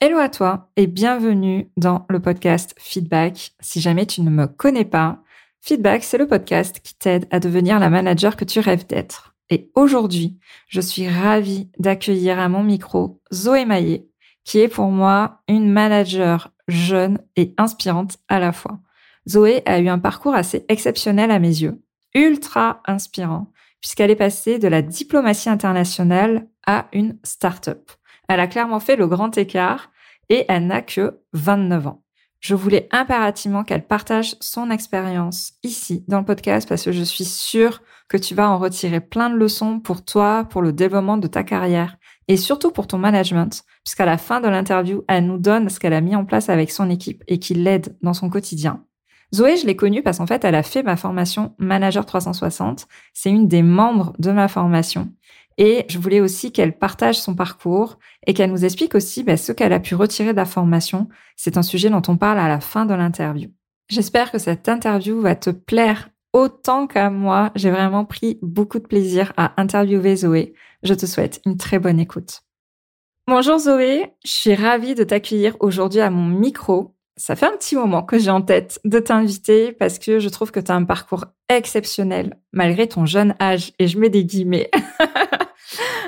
Hello à toi et bienvenue dans le podcast Feedback. Si jamais tu ne me connais pas, Feedback, c'est le podcast qui t'aide à devenir la manager que tu rêves d'être. Et aujourd'hui, je suis ravie d'accueillir à mon micro Zoé Maillet, qui est pour moi une manager jeune et inspirante à la fois. Zoé a eu un parcours assez exceptionnel à mes yeux, ultra inspirant, puisqu'elle est passée de la diplomatie internationale à une start-up. Elle a clairement fait le grand écart et elle n'a que 29 ans. Je voulais impérativement qu'elle partage son expérience ici dans le podcast parce que je suis sûre que tu vas en retirer plein de leçons pour toi, pour le développement de ta carrière et surtout pour ton management, puisqu'à la fin de l'interview, elle nous donne ce qu'elle a mis en place avec son équipe et qui l'aide dans son quotidien. Zoé, je l'ai connue parce qu'en fait, elle a fait ma formation Manager 360. C'est une des membres de ma formation. Et je voulais aussi qu'elle partage son parcours et qu'elle nous explique aussi bah, ce qu'elle a pu retirer de la formation. C'est un sujet dont on parle à la fin de l'interview. J'espère que cette interview va te plaire autant qu'à moi. J'ai vraiment pris beaucoup de plaisir à interviewer Zoé. Je te souhaite une très bonne écoute. Bonjour Zoé, je suis ravie de t'accueillir aujourd'hui à mon micro. Ça fait un petit moment que j'ai en tête de t'inviter parce que je trouve que tu as un parcours exceptionnel malgré ton jeune âge et je mets des guillemets.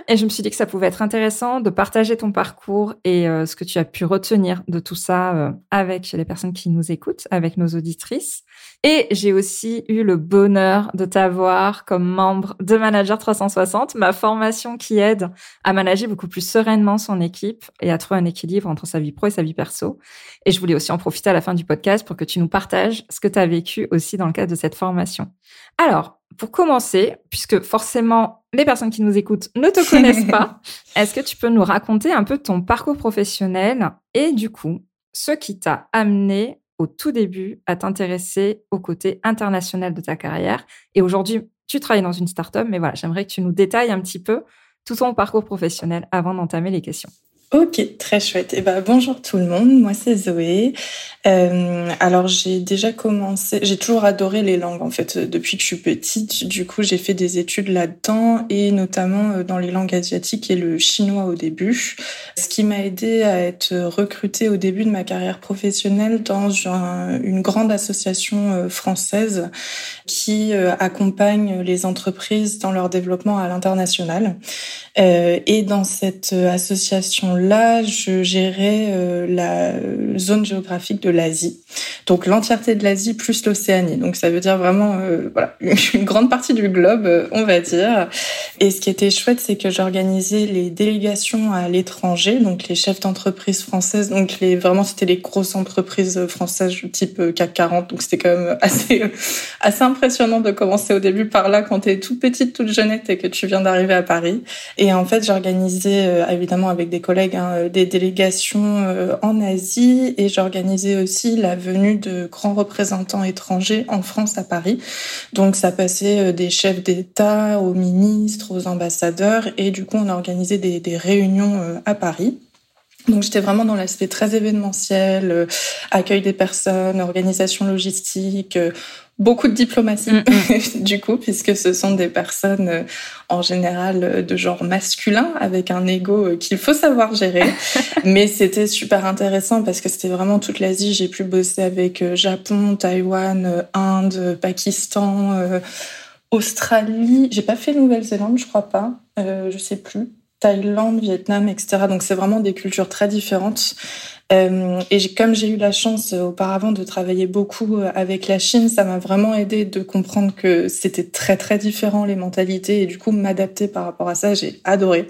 Et je me suis dit que ça pouvait être intéressant de partager ton parcours et euh, ce que tu as pu retenir de tout ça euh, avec les personnes qui nous écoutent, avec nos auditrices. Et j'ai aussi eu le bonheur de t'avoir comme membre de Manager 360, ma formation qui aide à manager beaucoup plus sereinement son équipe et à trouver un équilibre entre sa vie pro et sa vie perso. Et je voulais aussi en profiter à la fin du podcast pour que tu nous partages ce que tu as vécu aussi dans le cadre de cette formation. Alors, pour commencer, puisque forcément les personnes qui nous écoutent ne te connaissent pas, est-ce que tu peux nous raconter un peu ton parcours professionnel et du coup, ce qui t'a amené au tout début à t'intéresser au côté international de ta carrière Et aujourd'hui, tu travailles dans une start-up, mais voilà, j'aimerais que tu nous détailles un petit peu tout ton parcours professionnel avant d'entamer les questions. Ok, très chouette. Et eh ben, bonjour tout le monde, moi c'est Zoé. Euh, alors j'ai déjà commencé, j'ai toujours adoré les langues en fait depuis que je suis petite. Du coup j'ai fait des études là-dedans et notamment euh, dans les langues asiatiques et le chinois au début. Ce qui m'a aidé à être recrutée au début de ma carrière professionnelle dans une grande association euh, française qui accompagne les entreprises dans leur développement à l'international. et dans cette association là, je gérais euh, la zone géographique de l'Asie. Donc l'entièreté de l'Asie plus l'Océanie. Donc ça veut dire vraiment euh, voilà, une grande partie du globe, euh, on va dire. Et ce qui était chouette, c'est que j'organisais les délégations à l'étranger, donc les chefs d'entreprise françaises, donc les vraiment c'était les grosses entreprises françaises type CAC 40. Donc c'était quand même assez assez impressionnant de commencer au début par là quand tu es toute petite, toute jeunette et que tu viens d'arriver à Paris. Et en fait, j'organisais évidemment avec des collègues Hein, des délégations euh, en Asie et j'organisais aussi la venue de grands représentants étrangers en France à Paris. Donc ça passait euh, des chefs d'État aux ministres, aux ambassadeurs et du coup on organisait des, des réunions euh, à Paris. Donc j'étais vraiment dans l'aspect très événementiel, accueil des personnes, organisation logistique, beaucoup de diplomatie mm, mm. du coup puisque ce sont des personnes euh, en général euh, de genre masculin avec un ego euh, qu'il faut savoir gérer mais c'était super intéressant parce que c'était vraiment toute l'Asie j'ai pu bosser avec Japon Taïwan Inde Pakistan Australie j'ai pas fait Nouvelle-Zélande je crois pas je sais plus Thaïlande, Vietnam, etc. Donc c'est vraiment des cultures très différentes. Euh, et comme j'ai eu la chance euh, auparavant de travailler beaucoup euh, avec la Chine, ça m'a vraiment aidé de comprendre que c'était très très différent les mentalités et du coup m'adapter par rapport à ça, j'ai adoré.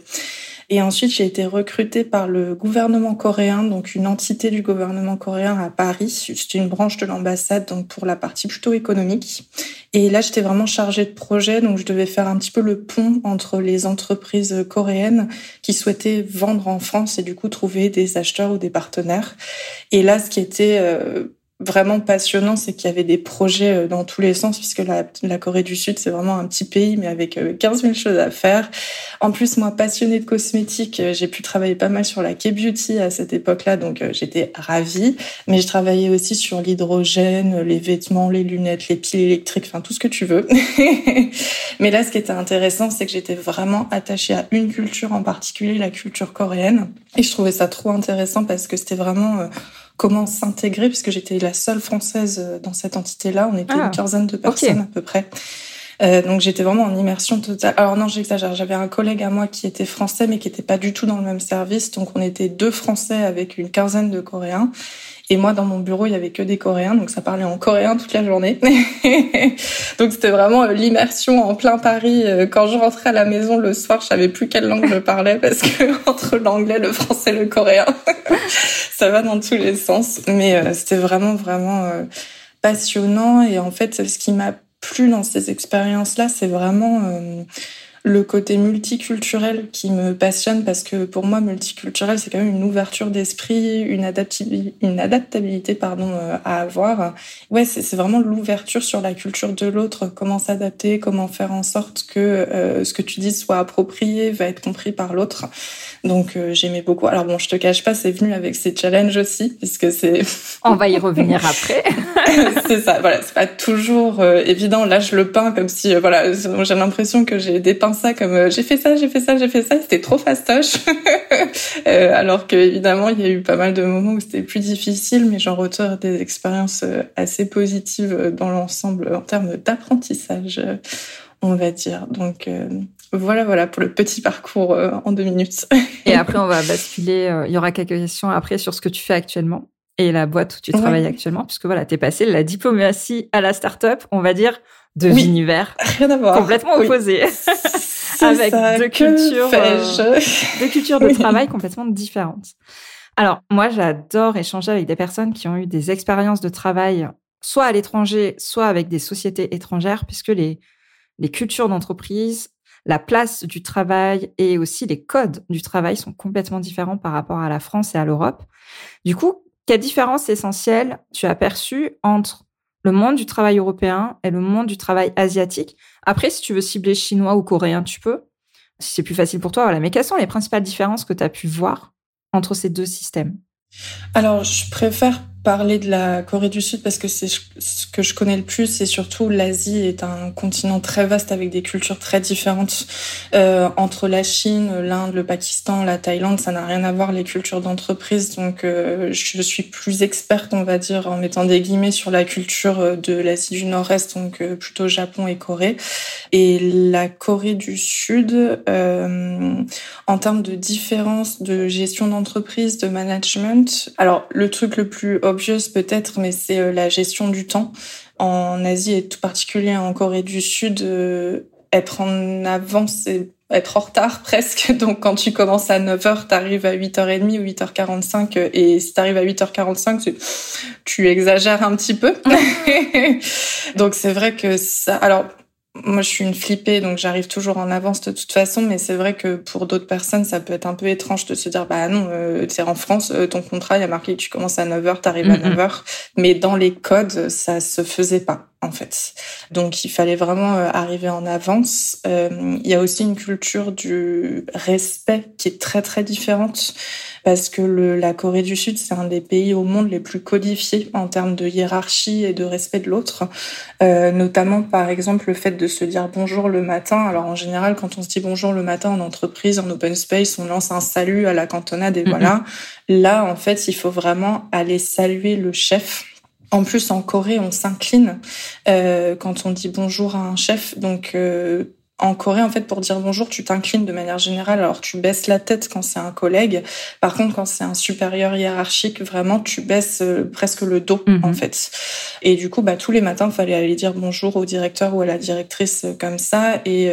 Et ensuite, j'ai été recrutée par le gouvernement coréen, donc une entité du gouvernement coréen à Paris. C'était une branche de l'ambassade, donc pour la partie plutôt économique. Et là, j'étais vraiment chargée de projet, donc je devais faire un petit peu le pont entre les entreprises coréennes qui souhaitaient vendre en France et du coup trouver des acheteurs ou des partenaires. Et là, ce qui était euh, vraiment passionnant, c'est qu'il y avait des projets euh, dans tous les sens, puisque la, Corée du Sud, c'est vraiment un petit pays, mais avec 15 euh, 000 choses à faire. En plus, moi, passionnée de cosmétiques, euh, j'ai pu travailler pas mal sur la K-beauty à cette époque-là, donc j'étais ravie. Mais je travaillais aussi sur l'hydrogène, les vêtements, les lunettes, les piles électriques, enfin tout ce que tu veux. mais là, ce qui était intéressant, c'est que j'étais vraiment attachée à une culture en particulier, la culture coréenne. Et je trouvais ça trop intéressant parce que c'était vraiment comment s'intégrer, puisque j'étais la seule française euh, dans cette entité-là. On était une ah, quinzaine de personnes à peu près. Euh, donc j'étais vraiment en immersion totale. Alors non, j'exagère. J'avais un collègue à moi qui était français, mais qui était pas du tout dans le même service. Donc on était deux Français avec une quinzaine de Coréens. Et moi, dans mon bureau, il y avait que des Coréens, donc ça parlait en coréen toute la journée. donc c'était vraiment euh, l'immersion en plein Paris. Euh, quand je rentrais à la maison le soir, je savais plus quelle langue je parlais parce que entre l'anglais, le français, le coréen, ça va dans tous les sens. Mais euh, c'était vraiment vraiment passionnant. Et en fait, ce qui m'a plu dans ces expériences-là, c'est vraiment le côté multiculturel qui me passionne parce que pour moi multiculturel c'est quand même une ouverture d'esprit, une, adaptabilité, une adaptabilité pardon euh, à avoir. Ouais, c'est vraiment l'ouverture sur la culture de l'autre, comment s'adapter, comment faire en sorte que euh, ce que tu dis soit approprié, va être compris par l'autre. Donc euh, j'aimais beaucoup. Alors bon, je te cache pas, c'est venu avec ses challenges aussi puisque c'est On va y revenir après. c'est ça, voilà, c'est pas toujours évident. Là, je le peins comme si voilà, j'ai l'impression que j'ai dépeint ça comme euh, j'ai fait ça, j'ai fait ça, j'ai fait ça, c'était trop fastoche. euh, alors que évidemment, il y a eu pas mal de moments où c'était plus difficile, mais j'en retire des expériences euh, assez positives dans l'ensemble en termes d'apprentissage, on va dire. Donc voilà, voilà pour le petit parcours en deux minutes. et après, on va basculer. Il y aura quelques questions après sur ce que tu fais actuellement et la boîte où tu travailles actuellement, puisque voilà, t'es passé de la diplomatie à la start-up, on va dire de l'univers rien à voir. complètement opposés, avec deux cultures, euh, deux cultures de travail complètement différentes. Alors moi, j'adore échanger avec des personnes qui ont eu des expériences de travail soit à l'étranger, soit avec des sociétés étrangères, puisque les les cultures d'entreprise, la place du travail et aussi les codes du travail sont complètement différents par rapport à la France et à l'Europe. Du coup, quelle différence essentielle tu as perçue entre le monde du travail européen et le monde du travail asiatique? Après, si tu veux cibler chinois ou coréen, tu peux. Si c'est plus facile pour toi, voilà. Mais quelles sont les principales différences que tu as pu voir entre ces deux systèmes? Alors, je préfère parler de la Corée du Sud parce que c'est ce que je connais le plus et surtout l'Asie est un continent très vaste avec des cultures très différentes euh, entre la Chine, l'Inde, le Pakistan, la Thaïlande, ça n'a rien à voir les cultures d'entreprise. Donc euh, je suis plus experte on va dire en mettant des guillemets sur la culture de l'Asie du Nord-Est donc euh, plutôt Japon et Corée. Et la Corée du Sud euh, en termes de différence de gestion d'entreprise, de management alors le truc le plus obvious peut-être, mais c'est euh, la gestion du temps. En Asie et tout particulier en Corée du Sud, euh, être en avance, c'est être en retard presque. Donc quand tu commences à 9h, tu arrives à 8h30 ou 8h45 et si tu arrives à 8h45, tu exagères un petit peu. Donc c'est vrai que ça alors moi, je suis une flippée, donc j'arrive toujours en avance de toute façon. Mais c'est vrai que pour d'autres personnes, ça peut être un peu étrange de se dire, bah non, euh, c'est en France, euh, ton contrat, il y a marqué que tu commences à 9h, t'arrives à 9h. Mais dans les codes, ça se faisait pas en fait. Donc il fallait vraiment euh, arriver en avance. Euh, il y a aussi une culture du respect qui est très très différente parce que le, la Corée du Sud c'est un des pays au monde les plus codifiés en termes de hiérarchie et de respect de l'autre. Euh, notamment par exemple le fait de se dire bonjour le matin. Alors en général quand on se dit bonjour le matin en entreprise, en open space, on lance un salut à la cantonade et voilà. Là en fait il faut vraiment aller saluer le chef en plus, en Corée, on s'incline euh, quand on dit bonjour à un chef. Donc, euh, en Corée, en fait, pour dire bonjour, tu t'inclines de manière générale. Alors, tu baisses la tête quand c'est un collègue. Par contre, quand c'est un supérieur hiérarchique, vraiment, tu baisses euh, presque le dos, mhm. en fait. Et du coup, bah, tous les matins, il fallait aller dire bonjour au directeur ou à la directrice comme ça. Et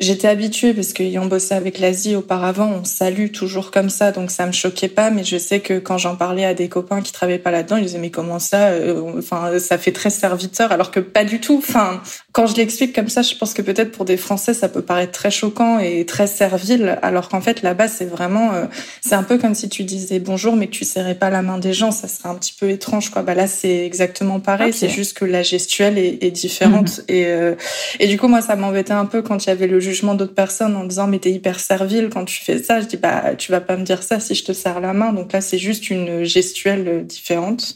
J'étais habituée parce qu'ayant bossé avec l'Asie auparavant, on salue toujours comme ça, donc ça me choquait pas. Mais je sais que quand j'en parlais à des copains qui travaillaient pas là-dedans, ils disaient mais comment ça euh, Enfin, ça fait très serviteur, alors que pas du tout. Enfin, quand je l'explique comme ça, je pense que peut-être pour des Français, ça peut paraître très choquant et très servile, alors qu'en fait là-bas, c'est vraiment, euh, c'est un peu comme si tu disais bonjour, mais que tu serrais pas la main des gens. Ça serait un petit peu étrange, quoi. Bah là, c'est exactement pareil. C'est juste que la gestuelle est, est différente. Mhm. Et euh, et du coup, moi, ça m'embêtait un peu quand il y avait le d'autres personnes en disant mais t'es hyper servile quand tu fais ça. Je dis bah tu vas pas me dire ça si je te serre la main. Donc là c'est juste une gestuelle différente.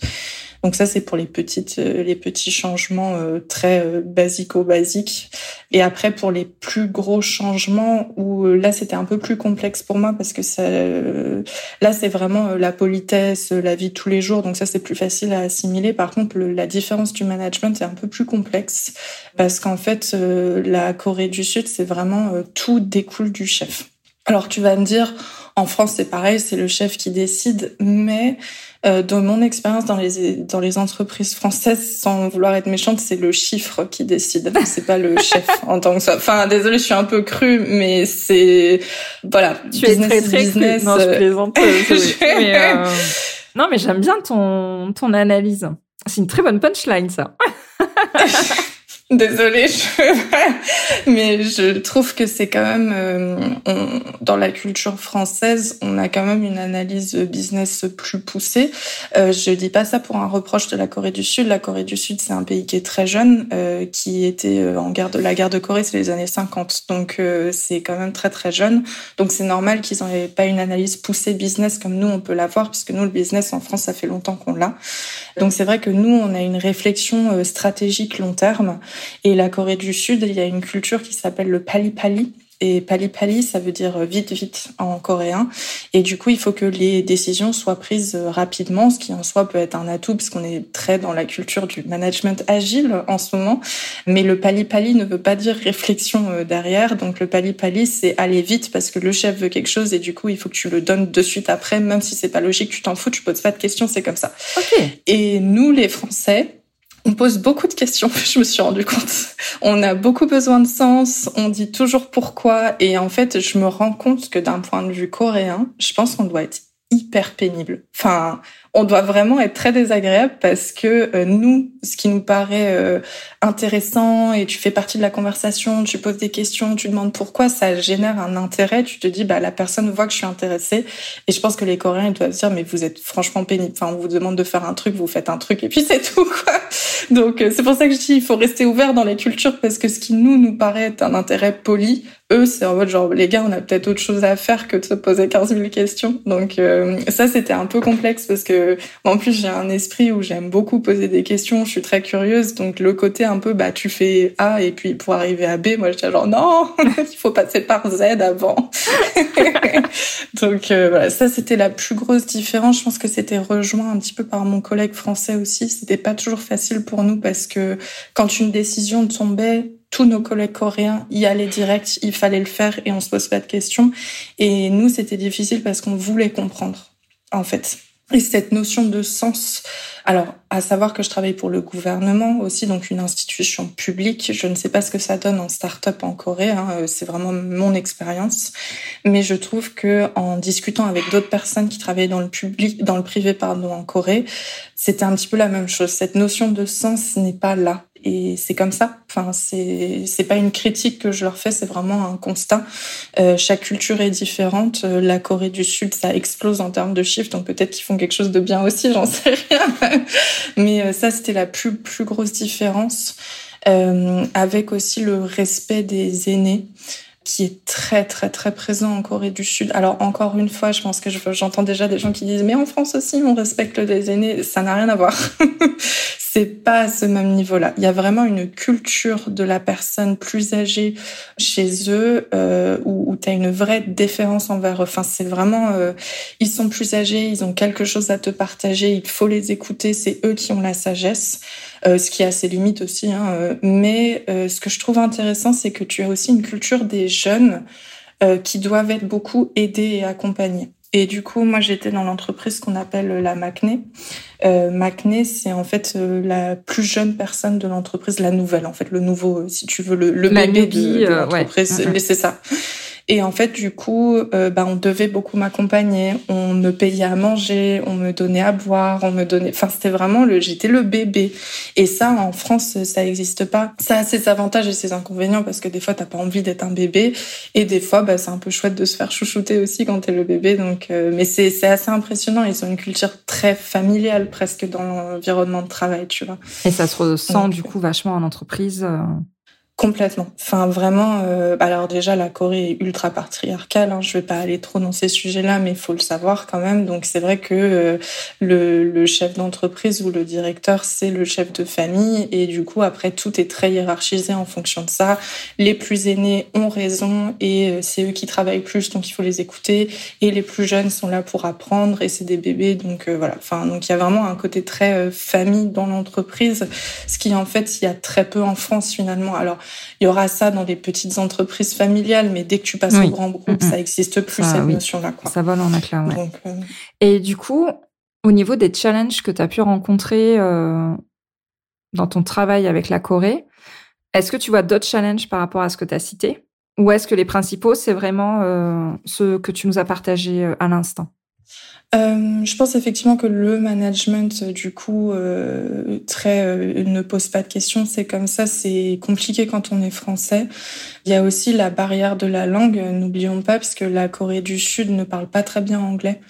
Donc ça c'est pour les petites euh, les petits changements euh, très euh, basico-basiques. Et après pour les plus gros changements où là c'était un peu plus complexe pour moi parce que ça là c'est vraiment la politesse, la vie de tous les jours. Donc ça c'est plus facile à assimiler. Par contre la différence du management est un peu plus complexe parce qu'en fait la Corée du Sud c'est vraiment tout découle du chef. Alors tu vas me dire en France, c'est pareil, c'est le chef qui décide, mais euh, dans mon expérience dans les dans les entreprises françaises, sans vouloir être méchante, c'est le chiffre qui décide. C'est pas le chef en tant que ça. Enfin, désolé, je suis un peu crue, mais c'est voilà. Tu es très très business. Non, je plaisante. mais, euh... Non, mais j'aime bien ton ton analyse. C'est une très bonne punchline, ça. Désolée, je... mais je trouve que c'est quand même euh, dans la culture française, on a quand même une analyse business plus poussée. Euh, je dis pas ça pour un reproche de la Corée du Sud. La Corée du Sud, c'est un pays qui est très jeune, euh, qui était euh, en guerre de la guerre de Corée, c'est les années 50, donc c'est quand même très très jeune. Donc c'est normal qu'ils n'aient pas une analyse poussée business comme nous on peut l'avoir, puisque nous le business en France, ça fait longtemps qu'on l'a. Donc c'est vrai que nous on a une réflexion stratégique long terme. Et la Corée du Sud, il y a une culture qui s'appelle le pali pali. Et pali pali, ça veut dire vite vite en coréen. Et du coup, il faut que les décisions soient prises rapidement, ce qui en soi peut être un atout parce qu'on est très dans la culture du management agile en ce moment. Mais le pali pali ne veut pas dire réflexion euh, derrière. Donc le pali pali, c'est aller vite parce que le chef veut quelque chose et du coup, il faut que tu le donnes de suite après, même si c'est pas logique, tu t'en fous, tu poses pas de questions, c'est comme ça. Okay. Et nous, les Français, on pose beaucoup de questions, je me suis rendu compte. On a beaucoup besoin de sens, on dit toujours pourquoi, et en fait, je me rends compte que d'un point de vue coréen, je pense qu'on doit être hyper pénible. Enfin, on doit vraiment être très désagréable parce que euh, nous, ce qui nous paraît euh, intéressant et tu fais partie de la conversation, tu poses des questions, tu demandes pourquoi, ça génère un intérêt. Tu te dis, bah la personne voit que je suis intéressée. Et je pense que les Coréens ils doivent dire, mais vous êtes franchement pénible. Enfin, on vous demande de faire un truc, vous faites un truc et puis c'est tout quoi. Donc euh, c'est pour ça que je dis, il faut rester ouvert dans les cultures parce que ce qui nous nous paraît être un intérêt poli, eux c'est en mode genre les gars, on a peut-être autre chose à faire que de se poser 15 000 questions. Donc ça c'était un peu complexe parce que en plus j'ai un esprit où j'aime beaucoup poser des questions, je suis très curieuse, donc le côté un peu bah tu fais A et puis pour arriver à B, moi j'étais genre non, il faut passer par Z avant. donc euh, ça c'était la plus grosse différence. Je pense que c'était rejoint un petit peu par mon collègue français aussi. C'était pas toujours facile pour nous parce que quand une décision tombait tous nos collègues coréens y allaient direct, il fallait le faire et on se pose pas de questions. Et nous, c'était difficile parce qu'on voulait comprendre, en fait. Et cette notion de sens, alors à savoir que je travaille pour le gouvernement aussi, donc une institution publique, je ne sais pas ce que ça donne en start-up en Corée, hein, euh, c'est vraiment mon expérience, mais je trouve que en discutant avec d'autres personnes qui travaillaient dans le public, dans le privé pardon en Corée, c'était un petit peu la même chose. Cette notion de sens n'est pas là et c'est comme ça. Enfin, c'est pas une critique que je leur fais, c'est vraiment un constat. Euh, chaque culture est différente. Euh, la Corée du Sud, ça explose en termes de chiffres, donc peut-être qu'ils font quelque chose de bien aussi, j'en sais rien. Mais euh, ça, c'était la plus plus grosse différence. Avec aussi le respect des aînés qui est très très très présent en Corée du Sud. Alors encore une fois, je pense que j'entends déjà des gens qui disent mais en France aussi on respecte les aînés, ça n'a rien à voir. c'est pas à ce même niveau-là. Il y a vraiment une culture de la personne plus âgée chez eux euh, où, où tu as une vraie déférence envers eux. Enfin, c'est vraiment euh, ils sont plus âgés, ils ont quelque chose à te partager, il faut les écouter, c'est eux qui ont la sagesse. Euh, ce qui a ses limites aussi. Hein, euh, mais euh, ce que je trouve intéressant, c'est que tu as aussi une culture des jeunes qui doivent être beaucoup aidés et accompagnés. Et du coup, moi, j'étais dans l'entreprise qu'on appelle la MACNE. Euh, MACNE, c'est en fait euh, la plus jeune personne de l'entreprise, la nouvelle, en fait, le nouveau, si tu veux, le, le bébé de, l'entreprise. C'est ça. Et en fait, du coup, euh, bah, on devait beaucoup m'accompagner. On me payait à manger, on me donnait à boire, on me donnait. Enfin, c'était vraiment le. J'étais le bébé. Et ça, en France, ça n'existe pas. Ça a ses avantages et ses inconvénients parce que des fois, t'as pas envie d'être un bébé, et des fois, bah, c'est un peu chouette de se faire chouchouter aussi quand t'es le bébé. Donc, euh, mais c'est c'est assez impressionnant. Ils ont une culture très familiale presque dans l'environnement de travail, tu vois. Et ça se ressent du coup vachement en entreprise. Euh, Complètement. Enfin, vraiment. Euh, alors déjà, la Corée est ultra patriarcale. Hein. Je vais pas aller trop dans ces sujets-là, mais il faut le savoir quand même. Donc c'est vrai que euh, le, le, chef d'entreprise ou le directeur, c'est le chef de famille, et du coup après tout est très hiérarchisé en fonction de ça. Les plus aînés ont raison et euh, c'est eux qui travaillent plus, donc il faut les écouter. Et les plus jeunes sont là pour apprendre et c'est des bébés, donc euh, voilà. Enfin, donc il y a vraiment un côté très famille dans l'entreprise, ce qui en fait il y a très peu en France finalement. Alors il y aura ça dans des petites entreprises familiales, mais dès que tu passes au grand groupe, ça existe plus cette notion-là. Ça vole en éclat. Ouais. Euh, Et du coup, au niveau des challenges que tu as pu rencontrer euh, dans ton travail avec la Corée, est-ce que tu vois d'autres challenges par rapport à ce que tu as cité? Ou est-ce que les principaux, c'est vraiment euh, ceux que tu nous as partagés à l'instant? Euh, je pense effectivement que le management, du coup, euh, euh, ne pose pas de questions. C'est comme ça, c'est compliqué quand on est français. Il y a aussi la barrière de la langue. N'oublions pas, parce que la Corée du Sud ne parle pas très bien anglais.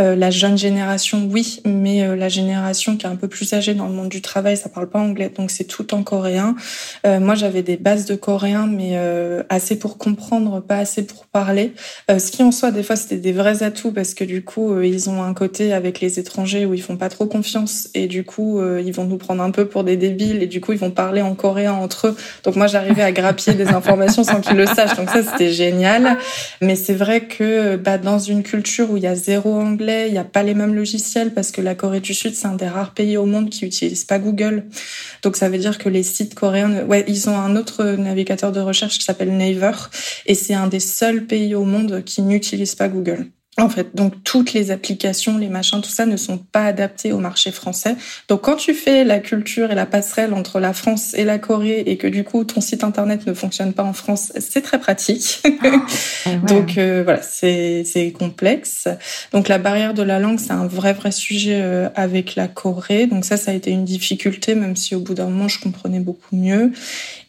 Euh, la jeune génération, oui, mais euh, la génération qui est un peu plus âgée dans le monde du travail, ça parle pas anglais, donc c'est tout en coréen. moi, j'avais des bases de coréen, mais assez pour comprendre, pas assez pour parler. ce qui en soi, des fois, c'était des vrais atouts parce que du coup, ils ont un côté avec les étrangers où ils font pas trop confiance et du coup euh, ils vont nous prendre un peu pour des débiles et du coup ils vont parler en coréen entre eux. Donc moi j'arrivais à grappiller des informations sans qu'ils le sachent. Donc ça c'était génial. Mais c'est vrai que bah, dans une culture où il y a zéro anglais, il n'y a pas les mêmes logiciels parce que la Corée du Sud c'est un des rares pays au monde qui utilise pas Google. Donc ça veut dire que les sites coréens, ouais, ils ont un autre navigateur de recherche qui s'appelle Naver et c'est un des seuls pays au monde qui n'utilise pas Google. En fait, donc toutes les applications, les machins, tout ça ne sont pas adaptés au marché français. Donc quand tu fais la culture et la passerelle entre la France et la Corée et que du coup ton site internet ne fonctionne pas en France, c'est très pratique. Ah, donc euh, voilà, c'est c'est complexe. Donc la barrière de la langue, c'est un vrai vrai sujet euh, avec la Corée. Donc ça, ça a été une difficulté, même si au bout d'un moment je comprenais beaucoup mieux.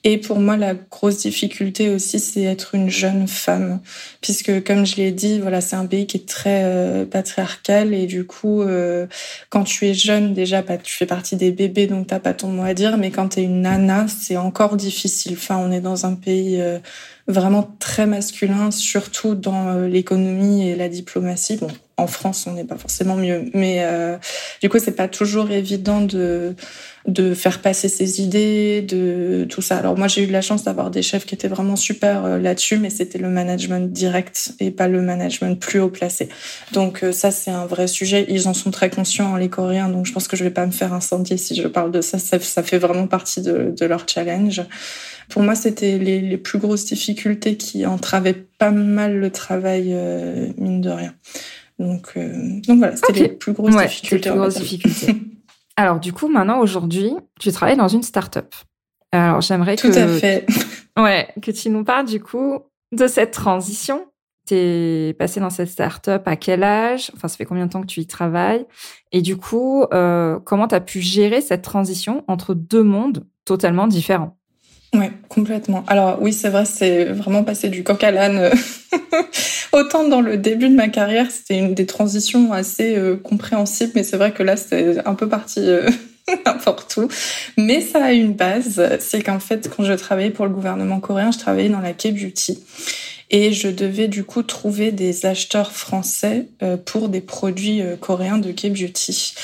Et pour moi, la grosse difficulté aussi, c'est être une jeune femme, puisque comme je l'ai dit, voilà, c'est un pays qui est très euh, patriarcal et du coup, euh, quand tu es jeune, déjà, bah, tu fais partie des bébés, donc t'as pas ton mot à dire, mais quand tu es une nana, c'est encore difficile. Enfin, on est dans un pays euh, vraiment très masculin, surtout dans l'économie et la diplomatie. Bon, en France, on n'est pas forcément mieux, mais du coup, c'est pas toujours évident de de faire passer ses idées, de tout ça. Alors moi, j'ai eu de la chance d'avoir des chefs qui étaient vraiment super euh, là-dessus, mais c'était le management direct et pas le management plus haut placé. Donc euh, ça, c'est un vrai sujet. Ils en sont très conscients, les Coréens, donc je pense que je vais pas me faire incendier si je parle de ça. Ça, fait vraiment partie de, leur challenge. Pour moi, c'était les, plus grosses difficultés qui entravaient pas mal le travail, euh, mine de rien. Donc, donc voilà, c'était les plus grosses difficultés. Les plus grosses difficultés. Alors, du coup, maintenant, aujourd'hui, tu travailles dans une start-up. Alors, j'aimerais que. Tout à fait. Ouais, que tu nous parles, du coup, de cette transition. T'es passé dans cette start-up à quel âge? Enfin, ça fait combien de temps que tu y travailles? Et du coup, euh, comment tu as pu gérer cette transition entre deux mondes totalement différents? Oui, complètement. Alors oui, c'est vrai, c'est vraiment passé du coq à l'âne. Autant dans le début de ma carrière, c'était une des transitions assez euh, compréhensibles, mais c'est vrai que là, c'est un peu parti euh, n'importe où. Mais ça a une base, c'est qu'en fait, quand je travaillais pour le gouvernement coréen, je travaillais dans la K-beauty et je devais du coup trouver des acheteurs français euh, pour des produits euh, coréens de K-beauty.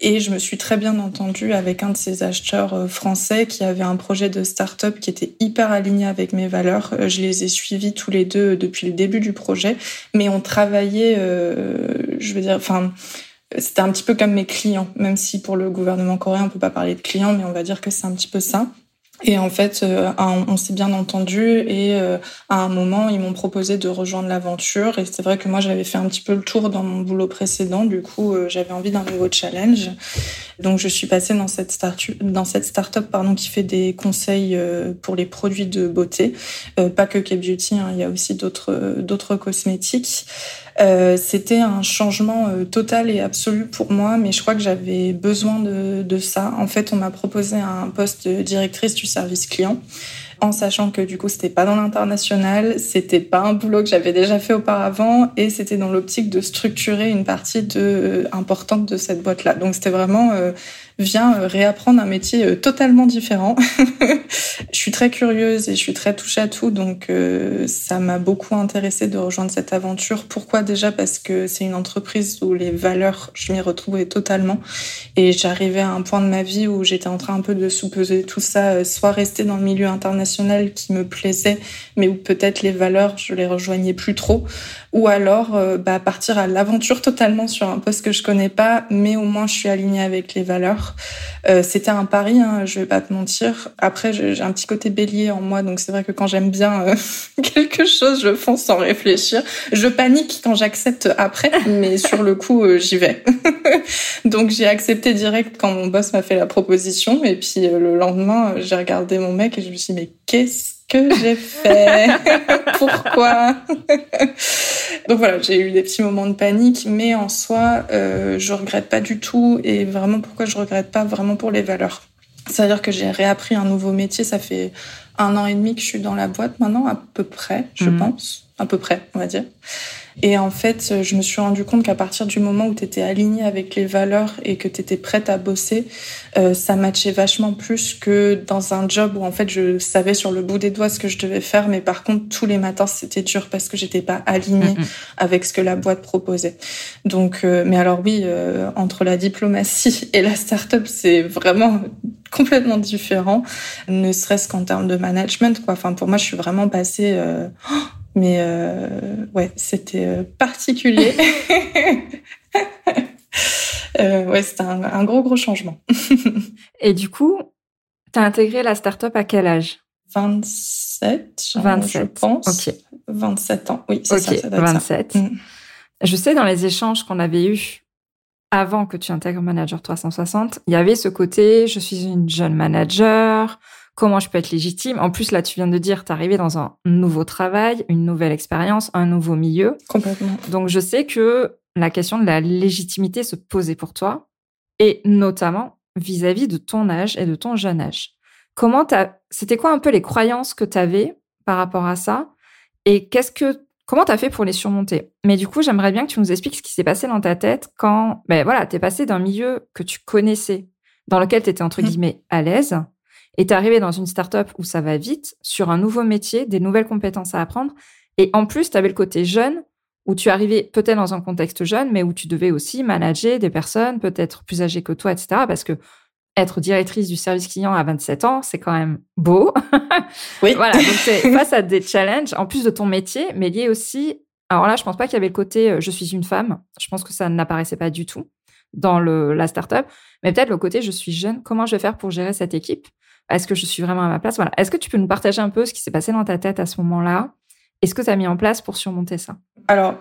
Et je me suis très bien entendue avec un de ces acheteurs euh, français qui avait un projet de start-up qui était hyper aligné avec mes valeurs. Je les ai suivis tous les deux depuis le début du projet, mais on travaillait, je veux dire, enfin, c'était un petit peu comme mes clients, même si pour le gouvernement coréen on peut pas parler de clients, mais on va dire que c'est un petit peu ça. Et en fait, euh, on s'est bien entendu et euh, à un moment, ils m'ont proposé de rejoindre l'aventure. Et c'est vrai que moi, j'avais fait un petit peu le tour dans mon boulot précédent. Du coup, euh, j'avais envie d'un nouveau challenge. Donc, je suis passée dans cette start dans cette start-up pardon qui fait des conseils pour les produits de beauté, pas que K-beauty. Hein, il y a aussi d'autres d'autres cosmétiques. Euh, c'était un changement euh, total et absolu pour moi, mais je crois que j'avais besoin de, de, ça. En fait, on m'a proposé un poste de directrice du service client, en sachant que du coup, c'était pas dans l'international, c'était pas un boulot que j'avais déjà fait auparavant, et c'était dans l'optique de structurer une partie de, euh, importante de cette boîte-là. Donc, c'était vraiment vient euh, réapprendre un métier euh, totalement différent. je suis très curieuse et je suis très touche à tout, donc euh, ça m'a beaucoup intéressée de rejoindre cette aventure. Pourquoi déjà? Parce que c'est une entreprise où les valeurs, je m'y retrouvais totalement et j'arrivais à un point de ma vie où j'étais en train un peu de sous-peser tout ça, soit rester dans le milieu international qui me plaisait, mais où peut-être les valeurs, je les rejoignais plus trop, ou alors bah, partir à l'aventure totalement sur un poste que je connais pas, mais au moins je suis alignée avec les valeurs. Euh, c'était un pari, hein, je vais pas te mentir. Après, j'ai un petit côté bélier en moi, donc c'est vrai que quand j'aime bien euh, quelque chose, je fonce sans réfléchir. Je panique quand j'accepte après, mais sur le coup, euh, j'y vais. donc j'ai accepté direct quand mon boss m'a fait la proposition, et puis le lendemain, j'ai regardé mon mec et je me suis dit mais qu'est-ce que j'ai fait Pourquoi? Donc voilà, j'ai eu des petits moments de panique, mais en soi, euh, je regrette pas du tout. Et vraiment, pourquoi je regrette pas? Vraiment pour les valeurs. C'est-à-dire que j'ai réappris un nouveau métier. Ça fait un an et demi que je suis dans la boîte maintenant, à peu près, je mhm. pense. À peu près, on va dire. Et en fait, je me suis rendu compte qu'à partir du moment où tu étais aligné avec les valeurs et que tu étais prête à bosser, euh, ça matchait vachement plus que dans un job où en fait je savais sur le bout des doigts ce que je devais faire, mais par contre tous les matins c'était dur parce que j'étais pas alignée avec ce que la boîte proposait. Donc, euh, mais alors oui, euh, entre la diplomatie et la start-up, c'est vraiment complètement différent, ne serait-ce qu'en termes de management. Quoi. Enfin, pour moi, je suis vraiment passée. Euh, mais euh, ouais, c'était euh, particulier. euh, ouais, c'était un, un, gros, gros changement. Et du coup, tu as intégré la start-up à quel âge? 27, 27, je pense. Ok. 27 ans, oui, c'est ça, ça 27. Ça. Mm. Je sais, dans les échanges qu'on avait eus avant que tu intègres Manager 360, il y avait ce côté, je suis une jeune manager, comment je peux être légitime En plus, là, tu viens de dire, tu arrivé dans un nouveau travail, une nouvelle expérience, un nouveau milieu. Complètement. Donc, je sais que la question de la légitimité se posait pour toi, et notamment vis-à-vis de ton âge et de ton jeune âge. Comment t'as, c'était quoi un peu les croyances que tu avais par rapport à ça Et qu'est-ce que, comment t'as fait pour les surmonter? Mais du coup, j'aimerais bien que tu nous expliques ce qui s'est passé dans ta tête quand, ben voilà, t'es passé d'un milieu que tu connaissais, dans lequel tu étais entre mmh. guillemets à l'aise, et t'es arrivé dans une startup où ça va vite, sur un nouveau métier, des nouvelles compétences à apprendre. Et en plus, tu avais le côté jeune, où tu arrivais peut-être dans un contexte jeune, mais où tu devais aussi manager des personnes peut-être plus âgées que toi, etc. Parce que être directrice du service client à 27 ans, c'est quand même beau. Oui. voilà, donc es face à des challenges, en plus de ton métier, mais lié aussi... Alors là, je pense pas qu'il y avait le côté euh, je suis une femme. Je pense que ça n'apparaissait pas du tout dans le, la startup. Mais peut-être le côté je suis jeune. Comment je vais faire pour gérer cette équipe? Est-ce que je suis vraiment à ma place? Voilà. Est-ce que tu peux nous partager un peu ce qui s'est passé dans ta tête à ce moment-là? Est ce que tu as mis en place pour surmonter ça? Alors,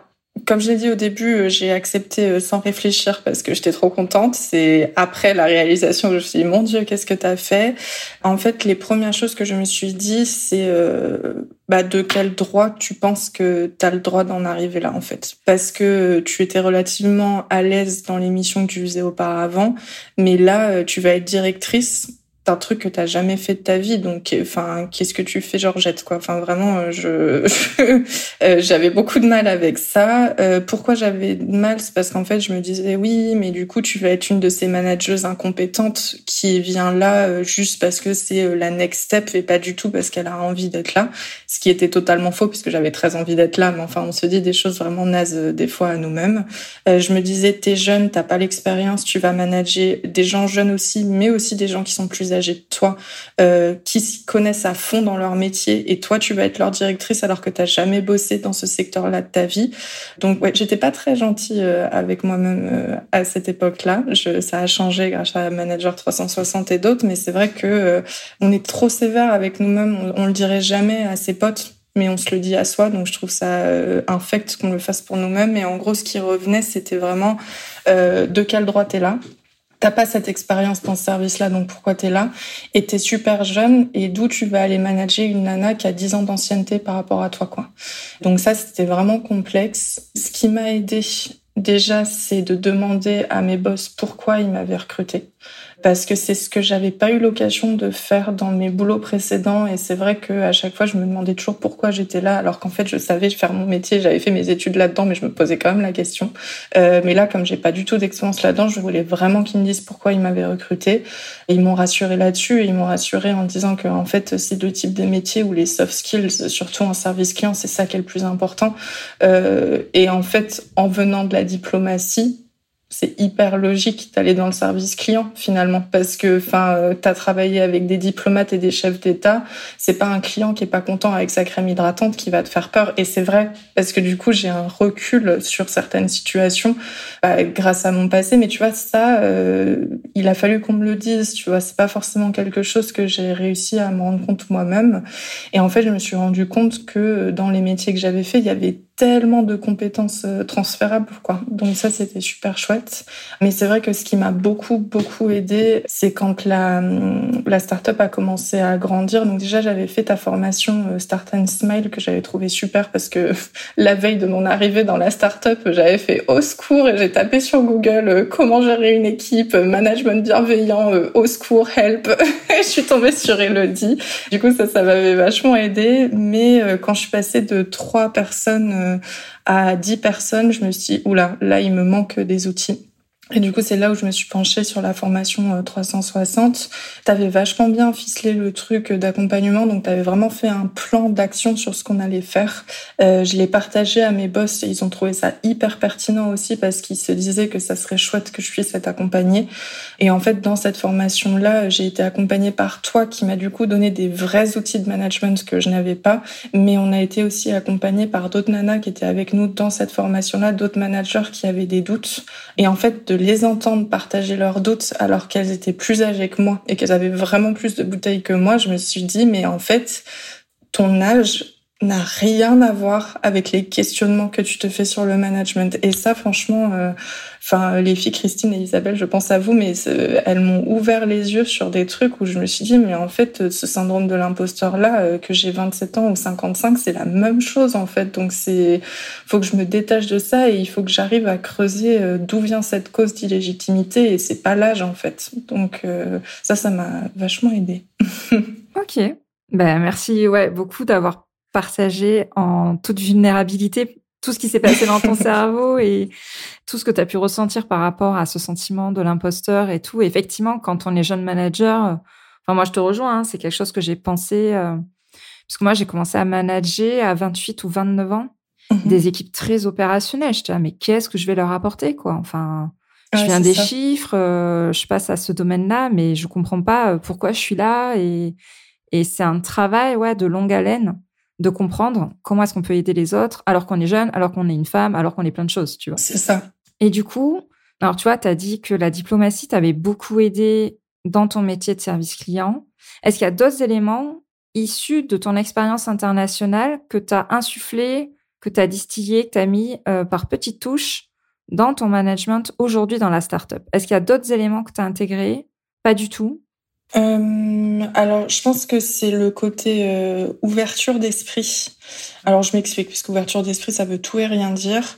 comme je l'ai dit au début, euh, j'ai accepté euh, sans réfléchir parce que j'étais trop contente. C'est après la réalisation que je me suis dit, mon Dieu, qu'est-ce que tu as fait? En fait, les premières choses que je me suis dit, c'est euh, bah, de quel droit tu penses que tu as le droit d'en arriver là, en fait? Parce que tu étais relativement à l'aise dans l'émission que tu faisais auparavant, mais là, tu vas être directrice un truc que t'as jamais fait de ta vie donc enfin qu'est-ce que tu fais Georgette quoi. Enfin vraiment euh, je euh, j'avais beaucoup de mal avec ça. Euh, pourquoi j'avais de mal c'est parce qu'en fait je me disais oui mais du coup tu vas être une de ces manageuses incompétentes qui vient là juste parce que c'est la next step et pas du tout parce qu'elle a envie d'être là. Ce qui était totalement faux puisque j'avais très envie d'être là mais enfin on se dit des choses vraiment nazes des fois à nous-mêmes. Je me disais t'es jeune t'as pas l'expérience tu vas manager des gens jeunes aussi mais aussi des gens qui sont plus que toi, euh, qui s'y connaissent à fond dans leur métier, et toi, tu vas être leur directrice alors que tu n'as jamais bossé dans ce secteur-là de ta vie. Donc, ouais, j'étais pas très gentille euh, avec moi-même euh, à cette époque-là. Ça a changé grâce à Manager 360 et d'autres, mais c'est vrai que on est trop sévère avec nous-mêmes. On, on le dirait jamais à ses potes mais on se le dit à soi, donc je trouve ça infect qu'on le fasse pour nous-mêmes. Et en gros, ce qui revenait, c'était vraiment euh, de quel droit t'es là? T'as pas cette expérience dans ce service-là, donc pourquoi t'es là? Et t'es super jeune, et d'où tu vas aller manager une nana qui a 10 ans d'ancienneté par rapport à toi, quoi. Donc ça, c'était vraiment complexe. Ce qui m'a aidé, déjà, c'est de demander à mes boss pourquoi ils m'avaient recruté parce que c'est ce que j'avais pas eu l'occasion de faire dans mes boulots précédents et c'est vrai que à chaque fois je me demandais toujours pourquoi j'étais là alors qu'en fait je savais faire mon métier, j'avais fait mes études là-dedans mais je me posais quand même la question. Euh, mais là comme j'ai pas du tout d'expérience là-dedans, je voulais vraiment qu'ils me disent pourquoi ils m'avaient recruté et ils m'ont rassuré là-dessus et ils m'ont rassuré en disant que en fait c'est le type de métier où les soft skills surtout en service client, c'est ça qui est le plus important. Euh, et en fait en venant de la diplomatie, c'est hyper logique d'aller dans le service client finalement parce que enfin euh, tu as travaillé avec des diplomates et des chefs d'État, c'est pas un client qui est pas content avec sa crème hydratante qui va te faire peur et c'est vrai parce que du coup, j'ai un recul sur certaines situations bah, grâce à mon passé mais tu vois ça euh, il a fallu qu'on me le dise, tu vois, c'est pas forcément quelque chose que j'ai réussi à me rendre compte moi-même et en fait, je me suis rendu compte que dans les métiers que j'avais fait, il y avait tellement de compétences euh, transférables, quoi. Donc ça, c'était super chouette. Mais c'est vrai que ce qui m'a beaucoup, beaucoup aidé, c'est quand la, la startup a commencé à grandir. Donc déjà, j'avais fait ta formation euh, Start and Smile que j'avais trouvé super parce que la veille de mon arrivée dans la startup, j'avais fait au secours et j'ai tapé sur Google euh, comment gérer une équipe, management bienveillant, au secours, help. je suis tombée sur Elodie. Du coup, ça, ça m'avait vachement aidé. Mais quand je suis passée de trois personnes à 10 personnes, je me suis dit, oula, là, il me manque des outils. Et du coup, c'est là où je me suis penchée sur la formation 360. Tu avais vachement bien ficelé le truc d'accompagnement, donc tu avais vraiment fait un plan d'action sur ce qu'on allait faire. Euh, je l'ai partagé à mes boss et ils ont trouvé ça hyper pertinent aussi parce qu'ils se disaient que ça serait chouette que je puisse être accompagnée. Et en fait, dans cette formation-là, j'ai été accompagnée par toi qui m'a du coup donné des vrais outils de management que je n'avais pas, mais on a été aussi accompagnés par d'autres nanas qui étaient avec nous dans cette formation-là, d'autres managers qui avaient des doutes. Et en fait, les entendre partager leurs doutes alors qu'elles étaient plus âgées que moi et qu'elles avaient vraiment plus de bouteilles que moi, je me suis dit, mais en fait, ton âge n'a rien à voir avec les questionnements que tu te fais sur le management. Et ça, franchement, euh, enfin, les filles Christine et Isabelle, je pense à vous, mais elles m'ont ouvert les yeux sur des trucs où je me suis dit, mais en fait, ce syndrome de l'imposteur là, euh, que j'ai 27 ans ou 55, c'est la même chose en fait. Donc c'est, faut que je me détache de ça et il faut que j'arrive à creuser euh, d'où vient cette cause d'illégitimité et c'est pas l'âge en fait. Donc ça, ça m'a vachement aidé. ok. Ben merci ouais beaucoup d'avoir partager en toute vulnérabilité tout ce qui s'est passé dans ton cerveau et tout ce que tu as pu ressentir par rapport à ce sentiment de l'imposteur et tout. effectivement, quand on est jeune manager, euh, enfin moi je te rejoins, hein, c'est quelque chose que j'ai pensé, euh, parce que moi j'ai commencé à manager à 28 ou 29 ans, mhm. des équipes très opérationnelles. Je dis, mais qu'est-ce que je vais leur apporter, quoi? Enfin, je viens des chiffres, euh, je passe à ce domaine-là, mais je comprends pas pourquoi je suis là et, et c'est un travail ouais, de longue haleine de comprendre comment est-ce qu'on peut aider les autres alors qu'on est jeune, alors qu'on est une femme, alors qu'on est plein de choses, tu vois. C'est ça. Et du coup, alors tu vois, tu as dit que la diplomatie t'avait beaucoup aidé dans ton métier de service client. Est-ce qu'il y a d'autres éléments issus de ton expérience internationale que tu as insufflé, que tu as distillé, que tu as mis euh, par petites touches dans ton management aujourd'hui dans la startup? Est-ce qu'il y a d'autres éléments que tu as intégrés? Pas du tout euh, alors, je pense que c'est le côté euh, ouverture d'esprit. Alors, je m'explique, puisque ouverture d'esprit, ça veut tout et rien dire.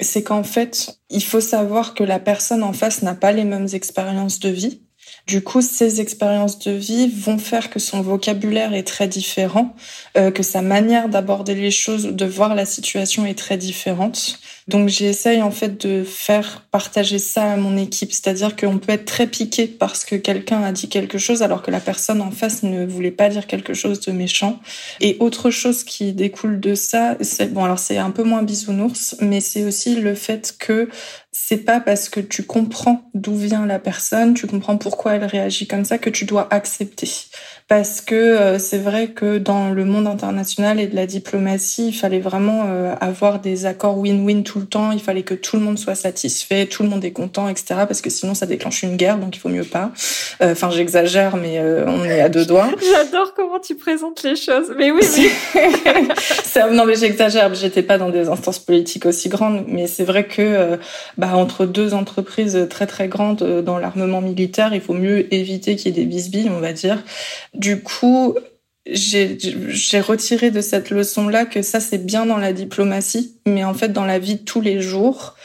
C'est qu'en fait, il faut savoir que la personne en face n'a pas les mêmes expériences de vie. Du coup, ces expériences de vie vont faire que son vocabulaire est très différent, euh, que sa manière d'aborder les choses, de voir la situation est très différente. Donc j'essaye en fait de faire partager ça à mon équipe, c'est-à-dire qu'on peut être très piqué parce que quelqu'un a dit quelque chose alors que la personne en face ne voulait pas dire quelque chose de méchant. Et autre chose qui découle de ça, c'est bon alors c'est un peu moins bisounours, mais c'est aussi le fait que c'est pas parce que tu comprends d'où vient la personne, tu comprends pourquoi elle réagit comme ça que tu dois accepter. Parce que euh, c'est vrai que dans le monde international et de la diplomatie, il fallait vraiment euh, avoir des accords win-win tout le temps. Il fallait que tout le monde soit satisfait, tout le monde est content, etc. Parce que sinon, ça déclenche une guerre, donc il faut mieux pas. Euh, enfin, j'exagère, mais on est à deux doigts. J'adore comment tu présentes les choses. Mais oui, oui. non, mais j'exagère. J'étais pas dans des instances politiques aussi grandes, mais c'est vrai que bah, entre deux entreprises très très grandes dans l'armement militaire, il faut mieux éviter qu'il y ait des bisbilles, on va dire. Du coup, j'ai retiré de cette leçon-là que ça, c'est bien dans la diplomatie, mais en fait, dans la vie de tous les jours,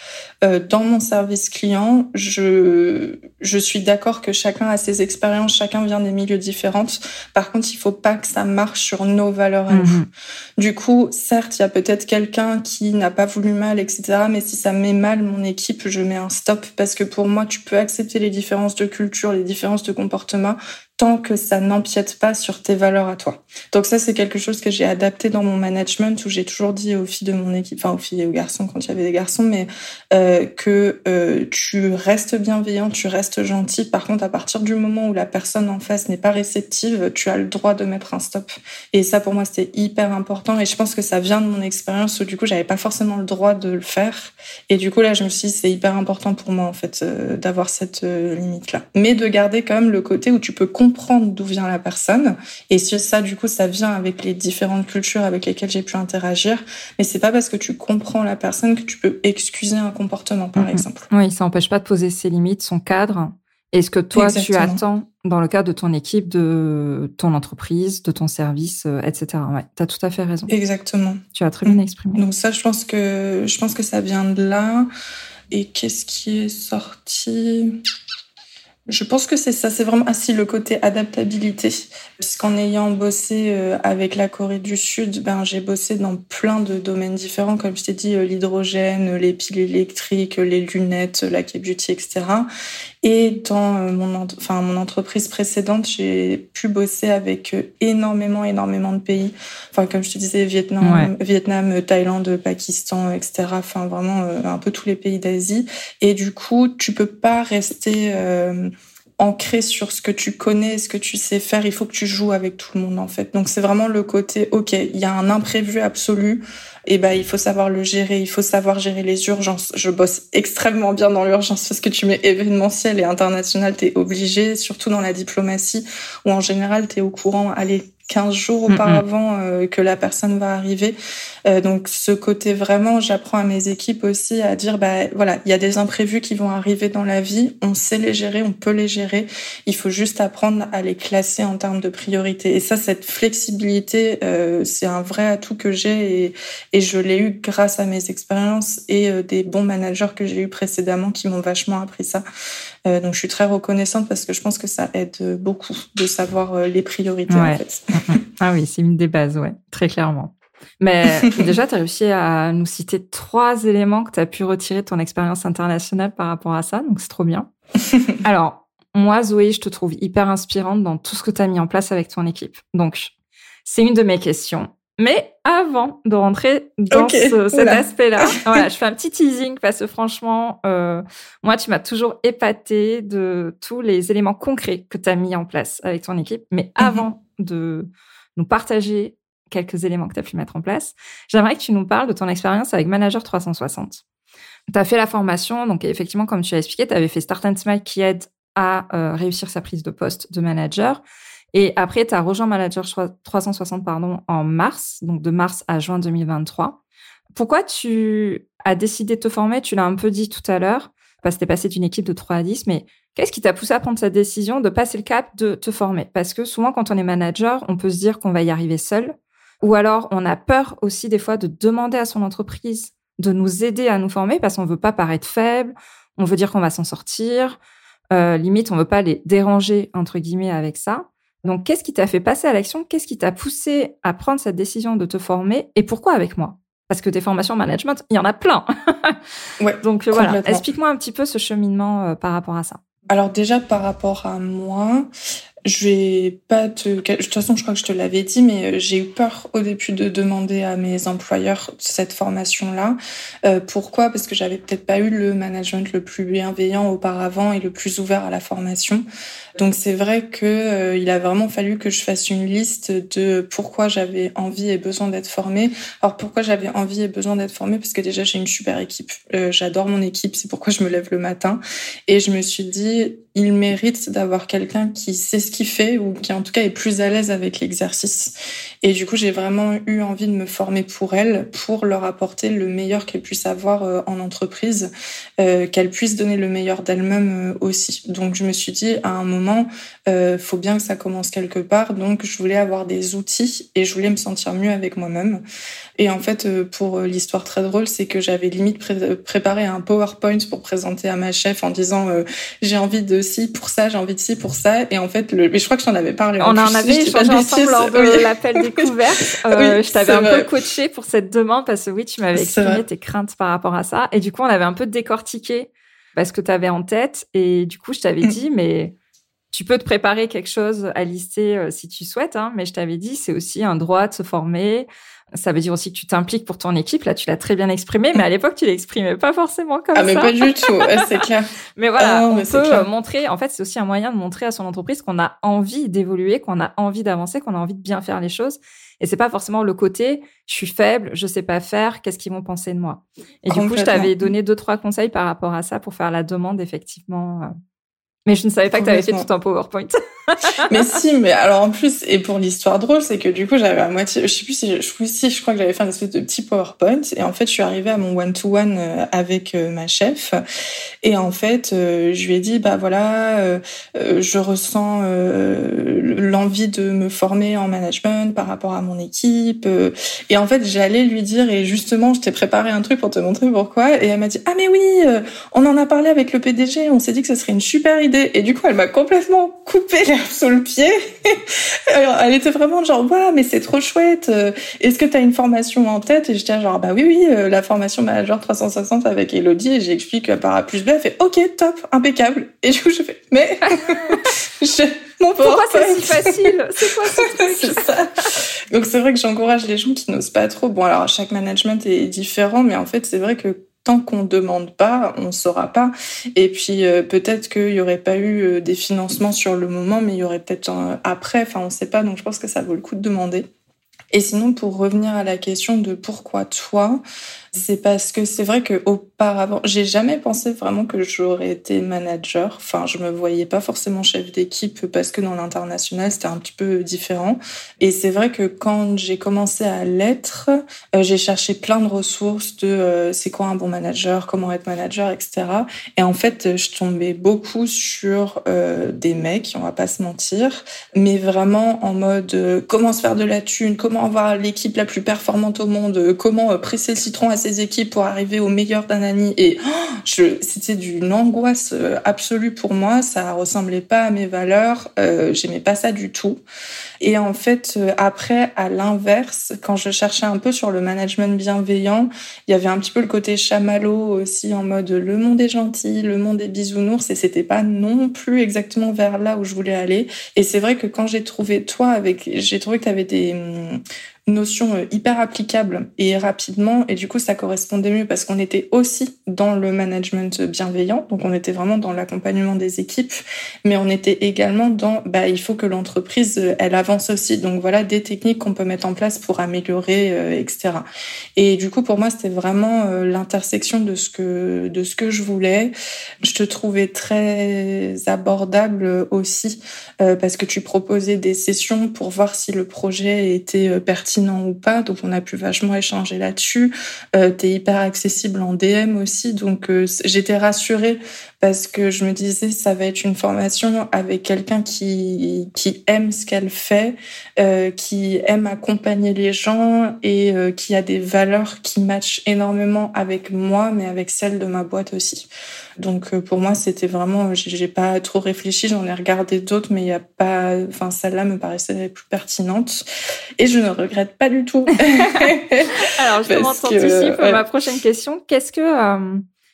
euh, dans mon service client, je, je suis d'accord que chacun a ses expériences, chacun vient des milieux différents. Par contre, il faut pas que ça marche sur nos valeurs à nous. Mhm. Du coup, certes, il y a peut-être quelqu'un qui n'a pas voulu mal, etc. Mais si ça met mal mon équipe, je mets un stop parce que pour moi, tu peux accepter les différences de culture, les différences de comportement, tant que ça n'empiète pas sur tes valeurs à toi. Donc ça, c'est quelque chose que j'ai adapté dans mon management où j'ai toujours dit aux filles de mon équipe, enfin aux filles et aux garçons quand il y avait des garçons, mais euh, que euh, tu restes bienveillant, tu restes gentil. Par contre, à partir du moment où la personne en face n'est pas réceptive, tu as le droit de mettre un stop. Et ça, pour moi, c'était hyper important. Et je pense que ça vient de mon expérience où du coup, j'avais pas forcément le droit de le faire. Et du coup, là, je me suis dit, c'est hyper important pour moi en fait euh, d'avoir cette limite-là, mais de garder quand même le côté où tu peux comprendre d'où vient la personne. Et ça, du coup, ça vient avec les différentes cultures avec lesquelles j'ai pu interagir. Mais c'est pas parce que tu comprends la personne que tu peux excuser un comportement, par mhm. exemple. Oui, ça n'empêche pas de poser ses limites, son cadre. Et ce que toi, tu attends dans le cadre de ton équipe, de ton entreprise, de ton service, euh, etc. Ouais, tu as tout à fait raison. Exactement. Tu as très bien mm. exprimé. Donc ça, je pense que, je pense que ça vient de là. Et qu'est-ce qui est sorti? Je pense que c'est ça, c'est vraiment ainsi le côté adaptabilité. Puisqu'en ayant bossé euh, avec la Corée du Sud, ben j'ai bossé dans plein de domaines différents, comme je t'ai dit, euh, l'hydrogène, les piles électriques, les lunettes, la K-beauty, etc. Et dans euh, mon, enfin, mon entreprise précédente, j'ai pu bosser avec énormément, énormément de pays. Enfin, comme je te disais, Vietnam, Vietnam, Thaïlande, Pakistan, etc. Enfin, vraiment un peu tous les pays d'Asie. Et du coup, tu peux pas rester ancré sur ce que tu connais, ce que tu sais faire. Il faut que tu joues avec tout le monde en fait. Donc c'est vraiment le côté ok, il y a un imprévu absolu. Et ben il faut savoir le gérer, il faut savoir gérer les urgences. Je bosse extrêmement bien dans l'urgence parce que tu mets événementiel et international, t'es obligé, surtout dans la diplomatie où en général t'es au courant. Allez, 15 jours auparavant euh, que la personne va arriver. Euh, donc ce côté vraiment, j'apprends à mes équipes aussi à dire, bah voilà, il y a des imprévus qui vont arriver dans la vie, on sait les gérer, on peut les gérer. Il faut juste apprendre à les classer en termes de priorité. Et ça, cette flexibilité, euh, c'est un vrai atout que j'ai et, et je l'ai eu grâce à mes expériences et des bons managers que j'ai eu précédemment qui m'ont vachement appris ça. Donc je suis très reconnaissante parce que je pense que ça aide beaucoup de savoir les priorités en fait. ah oui, c'est une des bases, ouais, très clairement. Mais déjà, tu as réussi à nous citer trois éléments que tu as pu retirer de ton expérience internationale par rapport à ça, donc c'est trop bien. Alors, moi, Zoé, je te trouve hyper inspirante dans tout ce que tu as mis en place avec ton équipe. Donc, c'est une de mes questions. Mais avant de rentrer dans cet aspect-là, voilà, je fais un petit teasing parce que franchement, euh, moi, tu m'as toujours épaté de tous les éléments concrets que tu as mis en place avec ton équipe. Mais mhm. avant de nous partager quelques éléments que tu as pu mettre en place, j'aimerais que tu nous parles de ton expérience avec Manager 360. Tu as fait la formation, donc effectivement, comme tu as expliqué, tu avais fait Start and Smile qui aide à euh, réussir sa prise de poste de manager. Et après, tu as rejoint Manager 360 pardon, en mars, donc de mars à juin 2023. Pourquoi tu as décidé de te former? Tu l'as un peu dit tout à l'heure, parce que tu es passé d'une équipe de 3 à 10, mais Qu'est-ce qui t'a poussé à prendre cette décision de passer le cap de te former? Parce que souvent, quand on est manager, on peut se dire qu'on va y arriver seul. Ou alors, on a peur aussi des fois de demander à son entreprise de nous aider à nous former parce qu'on veut pas paraître faible, on veut dire qu'on va s'en sortir. Euh, limite, on veut pas les déranger, entre guillemets, avec ça. Donc, qu'est-ce qui t'a fait passer à l'action? Qu'est-ce qui t'a poussé à prendre cette décision de te former? Et pourquoi avec moi? Parce que tes formations management, il y en a plein. ouais, Donc, voilà, explique-moi un petit peu ce cheminement euh, par rapport à ça. Alors déjà par rapport à moi, Je vais pas te. De toute façon, je crois que je te l'avais dit, mais euh, j'ai eu peur au début de demander à mes employeurs cette formation-là. Euh, pourquoi? Parce que j'avais peut-être pas eu le management le plus bienveillant auparavant et le plus ouvert à la formation. Donc c'est vrai que euh, il a vraiment fallu que je fasse une liste de pourquoi j'avais envie et besoin d'être formée. Alors pourquoi j'avais envie et besoin d'être formée? Parce que déjà j'ai une super équipe. J'adore mon équipe, c'est pourquoi je me lève le matin. Et je me suis dit, il mérite d'avoir quelqu'un qui sait ce fait ou qui en tout cas est plus à l'aise avec l'exercice. Et du coup j'ai vraiment eu envie de me former pour elle, pour leur apporter le meilleur qu'elle puisse avoir euh, en entreprise, euh, qu'elle puisse donner le meilleur d'elle-même euh, aussi. Donc je me suis dit à un moment faut bien que ça commence quelque part. Donc, je voulais avoir des outils et je voulais me sentir mieux avec moi-même. Et en fait, pour l'histoire très drôle, c'est que j'avais limite préparé un PowerPoint pour présenter à ma chef en disant j'ai envie de ci pour ça, j'ai envie de ci pour ça. Et en fait, le... mais je crois que j'en avais parlé. On en, avait échangé ensemble lors de l'appel découverte. je t'avais un peu coaché pour cette demande parce que oui, tu m'avais exprimé tes craintes par rapport à ça. Et du coup, on avait un peu décortiqué parce que tu avais en tête. Et du coup, je t'avais mm. dit, mais tu peux te préparer quelque chose à lister euh, si tu souhaites, hein, mais je t'avais dit, c'est aussi un droit de se former. Ça veut dire aussi que tu t'impliques pour ton équipe. Là, tu l'as très bien exprimé, mais à l'époque, tu l'exprimais pas forcément comme ça. Ah, mais pas du tout, c'est clair. mais voilà, ah on peut montrer. En fait, c'est aussi un moyen de montrer à son entreprise qu'on a envie d'évoluer, qu'on a envie d'avancer, qu'on a envie de bien faire les choses. Et c'est pas forcément le côté je suis faible, je sais pas faire, qu'est-ce qu'ils vont penser de moi. Et du coup, je t'avais donné deux trois conseils par rapport à ça pour faire la demande effectivement euh, mais je ne savais pas que tu avais fait tout un PowerPoint. mais si, mais alors en plus, et pour l'histoire drôle, c'est que du coup, j'avais à moitié, je sais plus si, je, si, je crois que j'avais fait un espèce de petit PowerPoint. Et en fait, je suis arrivée à mon one-to-one euh, avec euh, ma chef. Et en fait, euh, je lui ai dit, bah voilà, je ressens l'envie de me former en management par rapport à mon équipe. Et en fait, j'allais lui dire, et justement, je t'ai préparé un truc pour te montrer pourquoi. Et elle m'a dit, ah mais oui, on en a parlé avec le PDG, on s'est dit que ce serait une super idée et du coup, elle m'a complètement coupé l'herbe sous le pied. elle était vraiment genre, waouh, mais c'est trop chouette. Euh, est-ce que tu as une formation en tête? Et j'étais genre, bah oui, oui, euh, la formation manager 360 avec Elodie. Et j'explique par A plus B. Elle fait, ok, top, impeccable. Et du coup, je fais, mais, je, mon Pourquoi c'est si facile? C'est quoi ce truc? Ça. Donc c'est vrai que j'encourage les gens qui n'osent pas trop. Bon alors chaque management est différent, mais en fait c'est vrai que qu'on demande pas, on saura pas. Et puis euh, peut-être qu'il y aurait pas eu euh, des financements sur le moment, mais il y aurait peut-être après. Enfin, on sait pas. Donc je pense que ça vaut le coup de demander. Et sinon, pour revenir à la question de pourquoi toi, c'est parce que c'est vrai que auparavant, j'ai jamais pensé vraiment que j'aurais été manager. Enfin, je me voyais pas forcément chef d'équipe parce que dans l'international, c'était un petit peu différent. Et c'est vrai que quand j'ai commencé à l'être, euh, j'ai cherché plein de ressources de euh, c'est quoi un bon manager, comment être manager, etc. Et en fait, je tombais beaucoup sur euh, des mecs, on va pas se mentir, mais vraiment en mode comment se faire de la thune, comment avoir l'équipe la plus performante au monde, comment presser le citron ses équipes pour arriver au meilleur d'Anani. Et oh, c'était d'une angoisse euh, absolue pour moi. Ça ressemblait pas à mes valeurs. Euh, J'aimais pas ça du tout. Et en fait, euh, après, à l'inverse, quand je cherchais un peu sur le management bienveillant, il y avait un petit peu le côté chamallow aussi en mode le monde est gentil, le monde est bisounours, et c'était pas non plus exactement vers là où je voulais aller. Et c'est vrai que quand j'ai trouvé toi avec, j'ai trouvé que tu avais des hum, notion euh, hyper applicable et rapidement et du coup ça correspondait mieux parce qu'on était aussi dans le management bienveillant. Donc on était vraiment dans l'accompagnement des équipes mais on était également dans bah il faut que l'entreprise euh, elle avance aussi. Donc voilà des techniques qu'on peut mettre en place pour améliorer euh, etc et du coup pour moi c'était vraiment l'intersection de ce que de ce que je voulais. Je te trouvais très abordable aussi parce que tu proposais des sessions pour voir si le projet était pertinent ou pas. Donc on a pu vachement échanger là-dessus. Euh, tu es hyper accessible en DM aussi. Donc euh, j'étais rassurée parce que je me disais ça va être une formation avec quelqu'un qui, qui aime ce qu'elle fait, euh, qui aime accompagner les gens et euh, qui a des valeurs qui matchent énormément avec moi, mais avec celles de ma boîte aussi. Donc euh, pour moi c'était vraiment, j'ai pas trop réfléchi, j'en ai regardé d'autres, mais il y a pas, enfin celle-là me paraissait la plus pertinente et je ne regrette pas du tout. Alors je t'anticipe ma prochaine question. Qu'est-ce que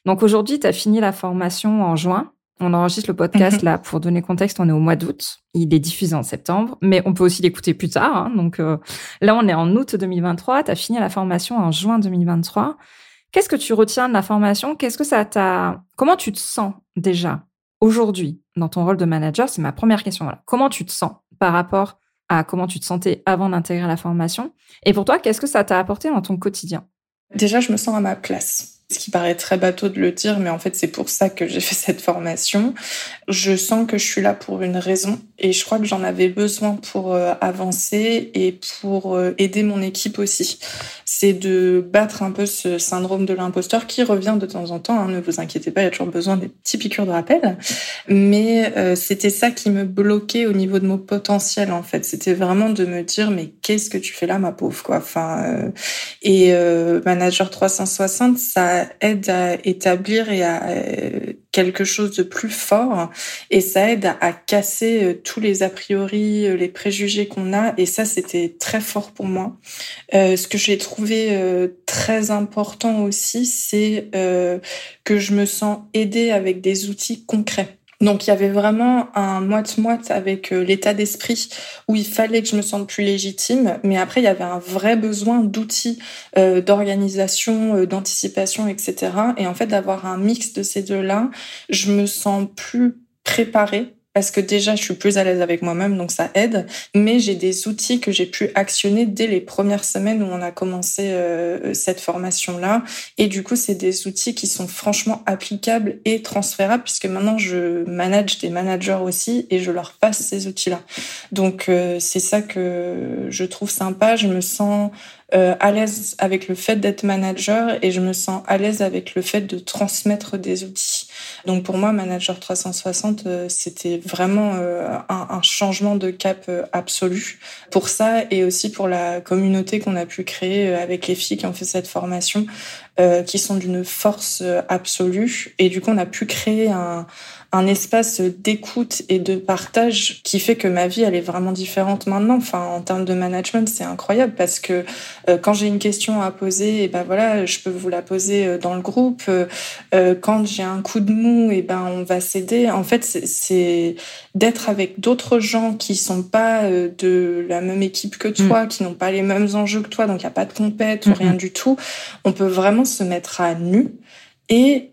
donc aujourd'hui, tu as fini la formation en juin. On enregistre le podcast mhm. là pour donner contexte. On est au mois d'août. Il est diffusé en septembre, mais on peut aussi l'écouter plus tard. Hein. Donc euh, là, on est en août 2023. Tu as fini la formation en juin 2023. Qu'est-ce que tu retiens de la formation? Qu'est-ce que ça t'a Comment tu te sens déjà aujourd'hui dans ton rôle de manager? C'est ma première question. Comment tu te sens par rapport à comment tu te sentais avant d'intégrer la formation? Et pour toi, qu'est-ce que ça t'a apporté dans ton quotidien? Déjà, je me sens à ma place ce qui paraît très bateau de le dire, mais en fait c'est pour ça que j'ai fait cette formation. Je sens que je suis là pour une raison et je crois que j'en avais besoin pour euh, avancer et pour euh, aider mon équipe aussi. C'est de battre un peu ce syndrome de l'imposteur qui revient de temps en temps. Hein, ne vous inquiétez pas, il y a toujours besoin des petits piqûres de rappel. Mais euh, c'était ça qui me bloquait au niveau de mon potentiel en fait. C'était vraiment de me dire mais qu'est-ce que tu fais là ma pauvre quoi? Enfin et manager 360 ça aide à établir et à euh, quelque chose de plus fort et ça aide à, casser euh, tous les a priori, euh, les préjugés qu'on a et ça c'était très fort pour moi. ce que j'ai trouvé très important aussi, c'est que je me sens aidée avec des outils concrets. Donc il y avait vraiment un moite-moite avec euh, l'état d'esprit où il fallait que je me sente plus légitime, mais après il y avait un vrai besoin d'outils, euh, d'organisation, euh, d'anticipation, etc. Et en fait d'avoir un mix de ces deux-là, je me sens plus préparée parce que déjà je suis plus à l'aise avec moi-même, donc ça aide. Mais j'ai des outils que j'ai pu actionner dès les premières semaines où on a commencé euh, cette formation-là. Et du coup, c'est des outils qui sont franchement applicables et transférables, puisque maintenant je manage des managers aussi et je leur passe ces outils-là. Donc euh, c'est ça que je trouve sympa. Je me sens euh, à l'aise avec le fait d'être manager et je me sens à l'aise avec le fait de transmettre des outils. Donc pour moi, Manager 360, euh, c'était vraiment euh, un, un, changement de cap absolu pour ça et aussi pour la communauté qu'on a pu créer avec les filles qui ont fait cette formation, qui sont d'une force absolue. Et du coup, on a pu créer un, un espace d'écoute et de partage qui fait que ma vie elle est vraiment différente maintenant. Enfin, en termes de management, c'est incroyable parce que euh, quand j'ai une question à poser, et eh ben voilà, je peux vous la poser euh, dans le groupe. Euh, quand j'ai un coup de mou, et eh ben on va s'aider. En fait, c'est d'être avec d'autres gens qui sont pas de la même équipe que toi, mm. qui n'ont pas les mêmes enjeux que toi, donc il y a pas de compète ou rien du tout. On peut vraiment se mettre à nu et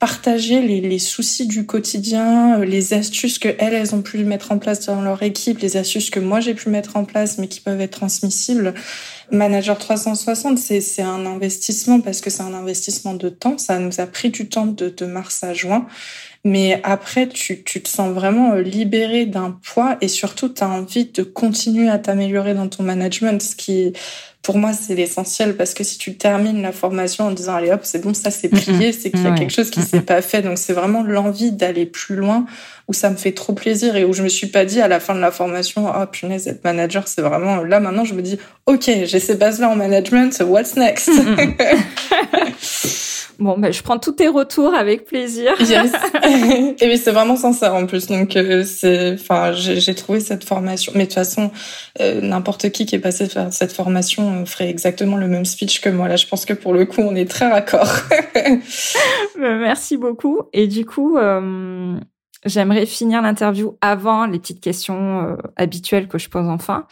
partager les, les, soucis du quotidien, euh, les astuces que elles, elles ont pu mettre en place dans leur équipe, les astuces que moi j'ai pu mettre en place mais qui peuvent être transmissibles. Manager 360, c'est un investissement parce que c'est un investissement de temps. Ça nous a pris du temps de, de mars à juin. Mais après, tu, tu te sens vraiment euh, libéré d'un poids et surtout, tu as envie de continuer à t'améliorer dans ton management, ce qui pour moi, c'est l'essentiel parce que si tu termines la formation en disant allez hop, c'est bon, ça c'est plié, c'est qu'il y a quelque chose qui s'est pas fait. Donc c'est vraiment l'envie d'aller plus loin où ça me fait trop plaisir et où je me suis pas dit à la fin de la formation oh punaise être manager, c'est vraiment là maintenant je me dis ok, j'ai ces bases là en management, what's next? Bon, ben, je prends tous tes retours avec plaisir. Yes. et c'est vraiment sincère en plus. Donc, euh, c'est, enfin, j'ai trouvé cette formation. Mais de toute façon, euh, n'importe qui qui est passé faire cette formation ferait exactement le même speech que moi. Là, je pense que pour le coup, on est très raccord. Ben, merci beaucoup. Et du coup, euh, j'aimerais finir l'interview avant les petites questions habituelles que je pose enfin.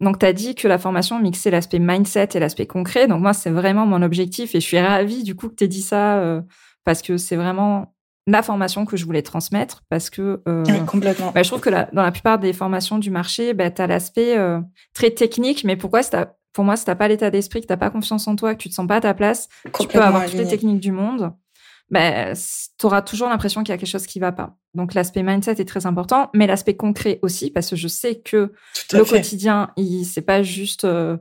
Donc, tu as dit que la formation mixait l'aspect mindset et l'aspect concret. Donc, moi, c'est vraiment mon objectif et je suis ravie du coup que tu aies dit ça euh, parce que c'est vraiment la formation que je voulais transmettre parce que euh, complètement. Bah, je trouve que dans la plupart des formations du marché, bah, tu as l'aspect euh, très technique, mais pourquoi pour moi, si tu pas l'état d'esprit, que tu pas confiance en toi, que tu te sens pas à ta place, tu peux avoir toutes les techniques du monde ben, tu auras toujours l'impression qu'il y a quelque chose qui va pas. Donc l'aspect mindset est très important, mais l'aspect concret aussi, parce que je sais que le quotidien, il c'est pas juste euh,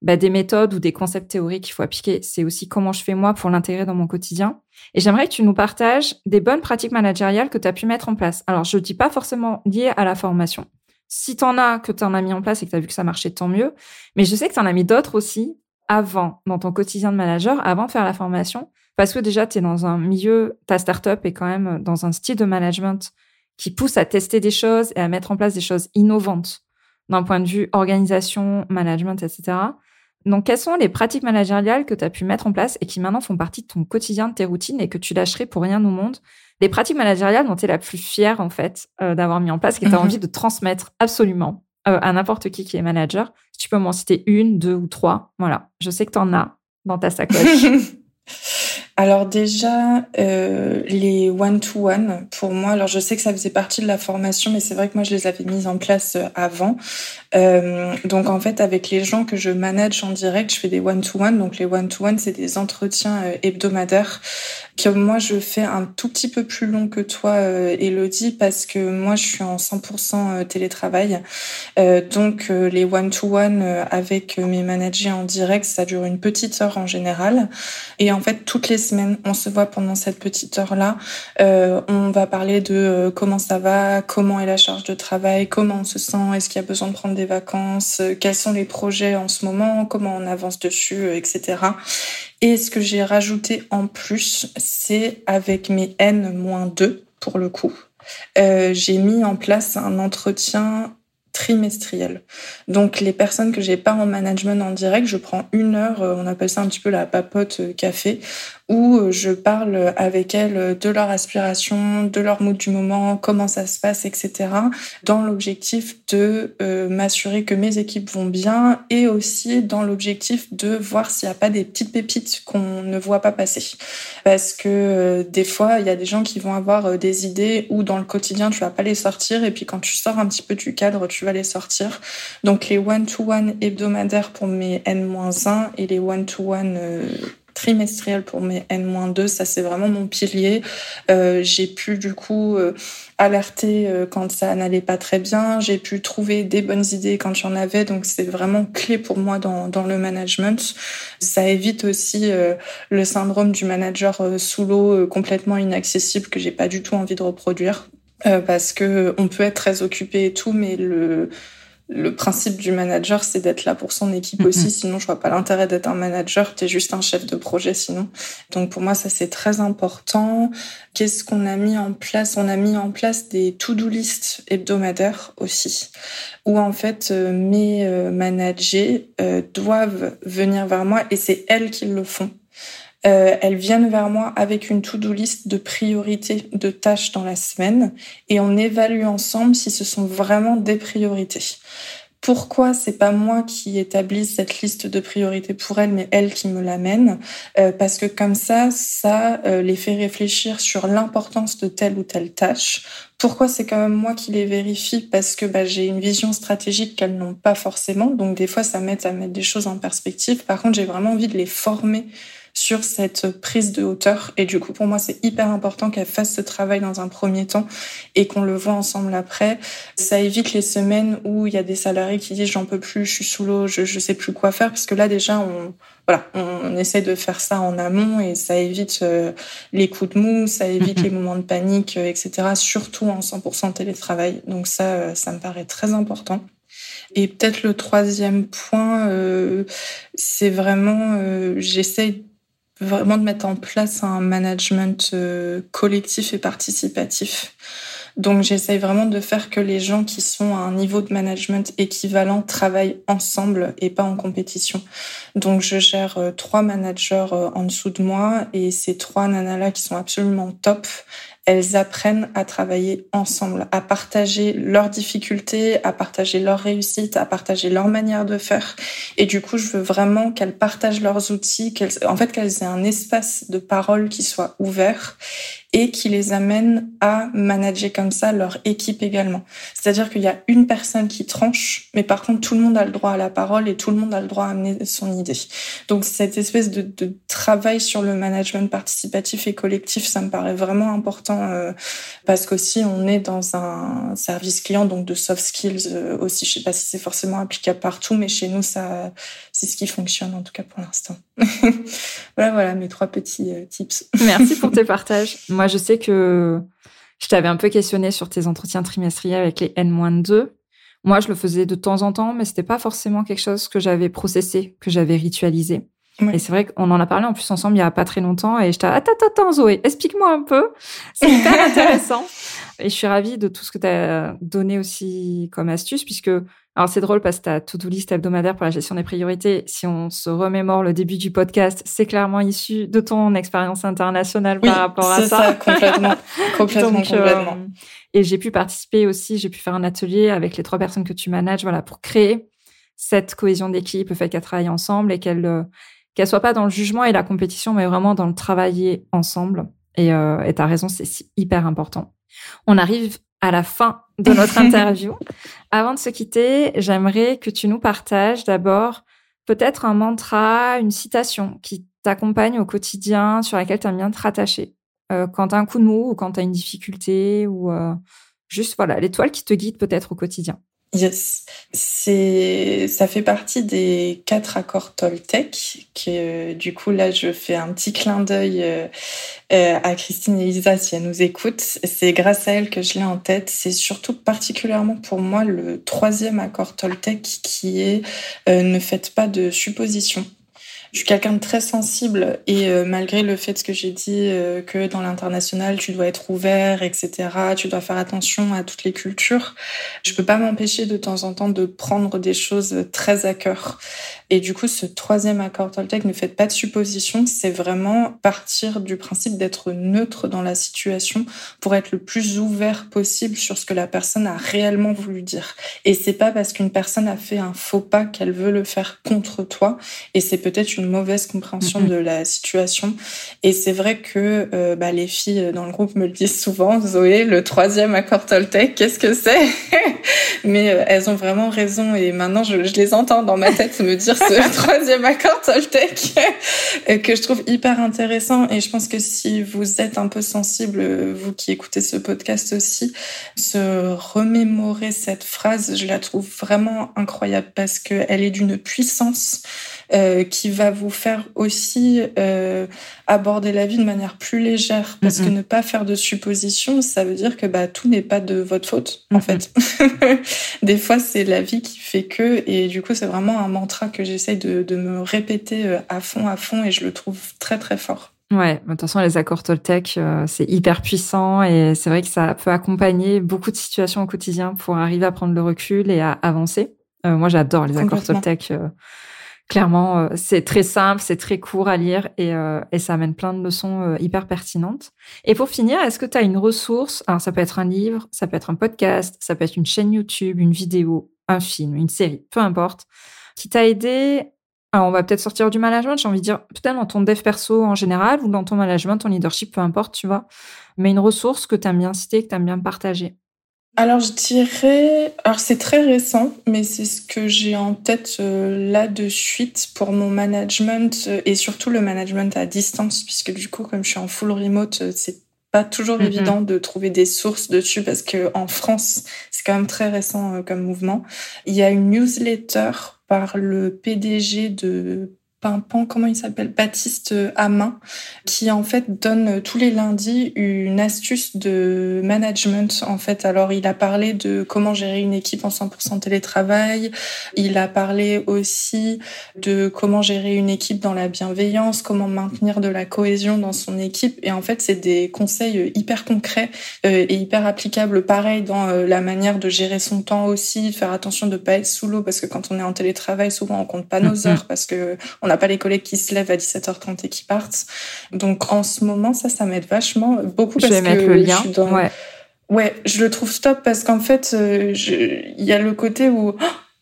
ben, des méthodes ou des concepts théoriques qu'il faut appliquer, c'est aussi comment je fais moi pour l'intégrer dans mon quotidien. Et j'aimerais que tu nous partages des bonnes pratiques managériales que tu as pu mettre en place. Alors je dis pas forcément liées à la formation. Si tu en as, que tu en as mis en place et que tu as vu que ça marchait, tant mieux. Mais je sais que tu en as mis d'autres aussi avant, dans ton quotidien de manager, avant de faire la formation parce que déjà, tu es dans un milieu, ta startup est quand même dans un style de management qui pousse à tester des choses et à mettre en place des choses innovantes d'un point de vue organisation, management, etc. Donc, quelles sont les pratiques managériales que tu as pu mettre en place et qui maintenant font partie de ton quotidien, de tes routines et que tu lâcherais pour rien au monde les pratiques managériales dont tu es la plus fière, en fait, euh, d'avoir mis en place, que tu as envie de transmettre absolument euh, à n'importe qui qui est manager. Si tu peux m'en citer une, deux ou trois. Voilà. Je sais que tu en as dans ta sacoche. Alors déjà, euh, les one-to-one, pour moi, alors je sais que ça faisait partie de la formation, mais c'est vrai que moi, je les avais mises en place euh, avant. Euh, donc en fait, avec les gens que je manage en direct, je fais des one-to-one. Donc les one-to-one, c'est des entretiens hebdomadaires que moi, je fais un tout petit peu plus long que toi, Elodie, parce que moi, je suis en 100% télétravail. donc les one-to-one avec mes managers en direct, ça dure une petite heure en général. Et en fait, toutes les on se voit pendant cette petite heure-là. Euh, on va parler de euh, comment ça va, comment est la charge de travail, comment on se sent, est-ce qu'il y a besoin de prendre des vacances, euh, quels sont les projets en ce moment, comment on avance dessus, etc. Et ce que j'ai rajouté en plus, c'est avec mes N-2 pour le coup. j'ai mis en place un entretien trimestriel. Donc les personnes que j'ai pas en management en direct, je prends une heure, on appelle ça un petit peu la papote café, où euh, je parle avec elles de leur aspiration, de leur mood du moment, comment ça se passe, etc. Dans l'objectif de euh, m'assurer que mes équipes vont bien et aussi dans l'objectif de voir s'il n'y a pas des petites pépites qu'on ne voit pas passer. Parce que euh, des fois, il y a des gens qui vont avoir des idées où dans le quotidien, tu vas pas les sortir et puis quand tu sors un petit peu du cadre, tu vas les sortir. Donc les one-to-one hebdomadaires pour mes N-1 et les one-to-one trimestriel pour mes N-2. Ça, c'est vraiment mon pilier. Euh, j'ai pu du coup euh, alerter euh, quand ça n'allait pas très bien. J'ai pu trouver des bonnes idées quand j'en avais. Donc, c'est vraiment clé pour moi dans, dans le management. Ça évite aussi le syndrome du manager sous l'eau complètement inaccessible que j'ai pas du tout envie de reproduire. parce que on peut être très occupé et tout, mais le le principe du manager, c'est d'être là pour son équipe aussi. Sinon, je vois pas l'intérêt d'être un manager. Tu es juste un chef de projet sinon. Donc, pour moi, ça, c'est très important. Qu'est-ce qu'on a mis en place? On a mis en place des to-do list hebdomadaires aussi. Où, en fait, euh, mes euh, managers euh, doivent venir vers moi et c'est elles qui le font. Euh, elles viennent vers moi avec une to-do list de priorités de tâches dans la semaine et on évalue ensemble si ce sont vraiment des priorités. Pourquoi c'est pas moi qui établisse cette liste de priorités pour elles, mais elles qui me l'amènent? Euh, Parce que comme ça, ça euh, les fait réfléchir sur l'importance de telle ou telle tâche. Pourquoi c'est quand même moi qui les vérifie? Parce que bah, j'ai une vision stratégique qu'elles n'ont pas forcément. Donc des fois, ça m'aide à mettre des choses en perspective. Par contre, j'ai vraiment envie de les former sur cette prise de hauteur. Et du coup, pour moi, c'est hyper important qu'elle fasse ce travail dans un premier temps et qu'on le voit ensemble après. Ça évite les semaines où il y a des salariés qui disent j'en peux plus, je suis sous l'eau, je, je sais plus quoi faire, parce que là déjà, on, voilà, on, essaie de faire ça en amont et ça évite euh, les coups de mou, ça évite les moments de panique, euh, etc. Surtout en 100% télétravail. Donc ça, euh, ça me paraît très important. Et peut-être le troisième point, c'est vraiment, j'essaie vraiment de mettre en place un management euh, collectif et participatif. Donc j'essaye vraiment de faire que les gens qui sont à un niveau de management équivalent travaillent ensemble et pas en compétition. Donc je gère euh, trois managers euh, en dessous de moi et ces trois nanas-là qui sont absolument top, elles apprennent à travailler ensemble, à partager leurs difficultés, à partager leurs réussites, à partager leur manière de faire. Et du coup, je veux vraiment qu'elles partagent leurs outils, qu'elles, en fait, qu'elles aient un espace de parole qui soit ouvert et qui les amène à manager comme ça leur équipe également. C'est-à-dire qu'il y a une personne qui tranche, mais par contre tout le monde a le droit à la parole et tout le monde a le droit à amener son idée. Donc cette espèce de, travail sur le management participatif et collectif, ça me paraît vraiment important euh, parce qu'aussi on est dans un service client donc de soft skills euh, aussi. Je sais pas si c'est forcément applicable partout, mais chez nous ça c'est ce qui fonctionne en tout cas pour l'instant. Voilà voilà mes trois petits euh, tips. Merci pour tes partages. Moi, je sais que je t'avais un peu questionné sur tes entretiens trimestriels avec les N-2. Moi, je le faisais de temps en temps, mais c'était pas forcément quelque chose que j'avais processé, que j'avais ritualisé. Et c'est vrai qu'on en a parlé en plus ensemble il y a pas très longtemps et je t'ai attends, attends, Zoé, explique-moi un peu. C'est hyper intéressant. Et je suis ravie de tout ce que tu as donné aussi comme astuce, puisque alors c'est drôle parce que ta to-do list hebdomadaire pour la gestion des priorités, si on se remémore le début du podcast, c'est clairement issu de ton expérience internationale par rapport à ça. ça complètement, complètement, complètement. Euh, et j'ai pu participer aussi, j'ai pu faire un atelier avec les trois personnes que tu manages, voilà, pour créer cette cohésion d'équipe, le fait qu'elles travaillent ensemble et qu'elles euh, qu'elles soient pas dans le jugement et la compétition, mais vraiment dans le travailler ensemble. Et euh, tu as raison, c'est hyper important. On arrive à la fin de notre interview. Avant de se quitter, j'aimerais que tu nous partages d'abord peut-être un mantra, une citation qui t'accompagne au quotidien, sur laquelle tu aimes bien te rattacher. Euh, quand tu as un coup de mou ou quand tu as une difficulté ou euh, juste voilà l'étoile qui te guide peut-être au quotidien. Yes, c'est ça fait partie des quatre accords Toltec. Que du coup là, je fais un petit clin d'œil euh, euh, à Christine et Lisa si elle nous écoute. C'est grâce à elle que je l'ai en tête. C'est surtout particulièrement pour moi le troisième accord Toltec qui est euh, ne faites pas de suppositions. Je suis quelqu'un de très sensible et euh, malgré le fait que j'ai dit euh, que dans l'international tu dois être ouvert, etc., tu dois faire attention à toutes les cultures, je peux pas m'empêcher de temps en temps de prendre des choses très à cœur. Et du coup, ce troisième accord Toltec, ne faites pas de suppositions, c'est vraiment partir du principe d'être neutre dans la situation pour être le plus ouvert possible sur ce que la personne a réellement voulu dire. Et c'est pas parce qu'une personne a fait un faux pas qu'elle veut le faire contre toi. Et c'est peut-être une mauvaise compréhension de la situation. Et c'est vrai que euh, bah, les filles dans le groupe me le disent souvent. Zoé, le troisième accord Toltec, qu'est-ce que c'est Mais euh, elles ont vraiment raison. Et maintenant, je, je les entends dans ma tête me dire ce troisième accord Toltec que je trouve hyper intéressant et je pense que si vous êtes un peu sensible, vous qui écoutez ce podcast aussi, se remémorer cette phrase, je la trouve vraiment incroyable parce qu'elle est d'une puissance euh, qui va vous faire aussi euh, aborder la vie de manière plus légère. Parce que ne pas faire de suppositions, ça veut dire que bah, tout n'est pas de votre faute, en fait. Des fois, c'est la vie qui fait que, et du coup, c'est vraiment un mantra que j'essaye de, de me répéter euh, à fond, à fond, et je le trouve très, très fort. Ouais, de toute façon, les accords Toltec, c'est hyper puissant et c'est vrai que ça peut accompagner beaucoup de situations au quotidien pour arriver à prendre le recul et à avancer. moi, j'adore les accords Toltec. Clairement, euh, c'est très simple, c'est très court à lire et, euh, ça amène plein de leçons euh, hyper pertinentes. Et pour finir, est-ce que tu as une ressource? Alors, ça peut être un livre, ça peut être un podcast, ça peut être une chaîne YouTube, une vidéo, un film, une série, peu importe, qui t'a aidé? Alors, on va peut-être sortir du management, j'ai envie de dire, peut-être dans ton dev perso en général ou dans ton management, ton leadership, peu importe, tu vois. Mais une ressource que tu aimes bien citer, que tu aimes bien partager. Alors je dirais, alors c'est très récent, mais c'est ce que j'ai en tête euh, là de suite pour mon management euh, et surtout le management à distance, puisque du coup comme je suis en full remote, euh, c'est pas toujours mm-hmm. évident de trouver des sources dessus parce que en France c'est quand même très récent comme mouvement. Il y a une newsletter par le PDG de Pimpant, comment il s'appelle Baptiste Amin, qui en fait donne tous les lundis une astuce de management en fait. Alors il a parlé de comment gérer une équipe en 100% télétravail, il a parlé aussi de comment gérer une équipe dans la bienveillance, comment maintenir de la cohésion dans son équipe et en fait c'est des conseils hyper concrets euh, et hyper applicables pareil dans euh, la manière de gérer son temps aussi, faire attention de pas être sous l'eau parce que quand on est en télétravail souvent on compte pas nos mm-hmm. heures parce que on a pas les collègues qui se lèvent à 17h30 et qui partent. Donc en ce moment, ça, ça m'aide vachement beaucoup parce je vais que mettre le lien. ouais. ouais, je le trouve top parce qu'en fait, euh, il y a le côté où oh,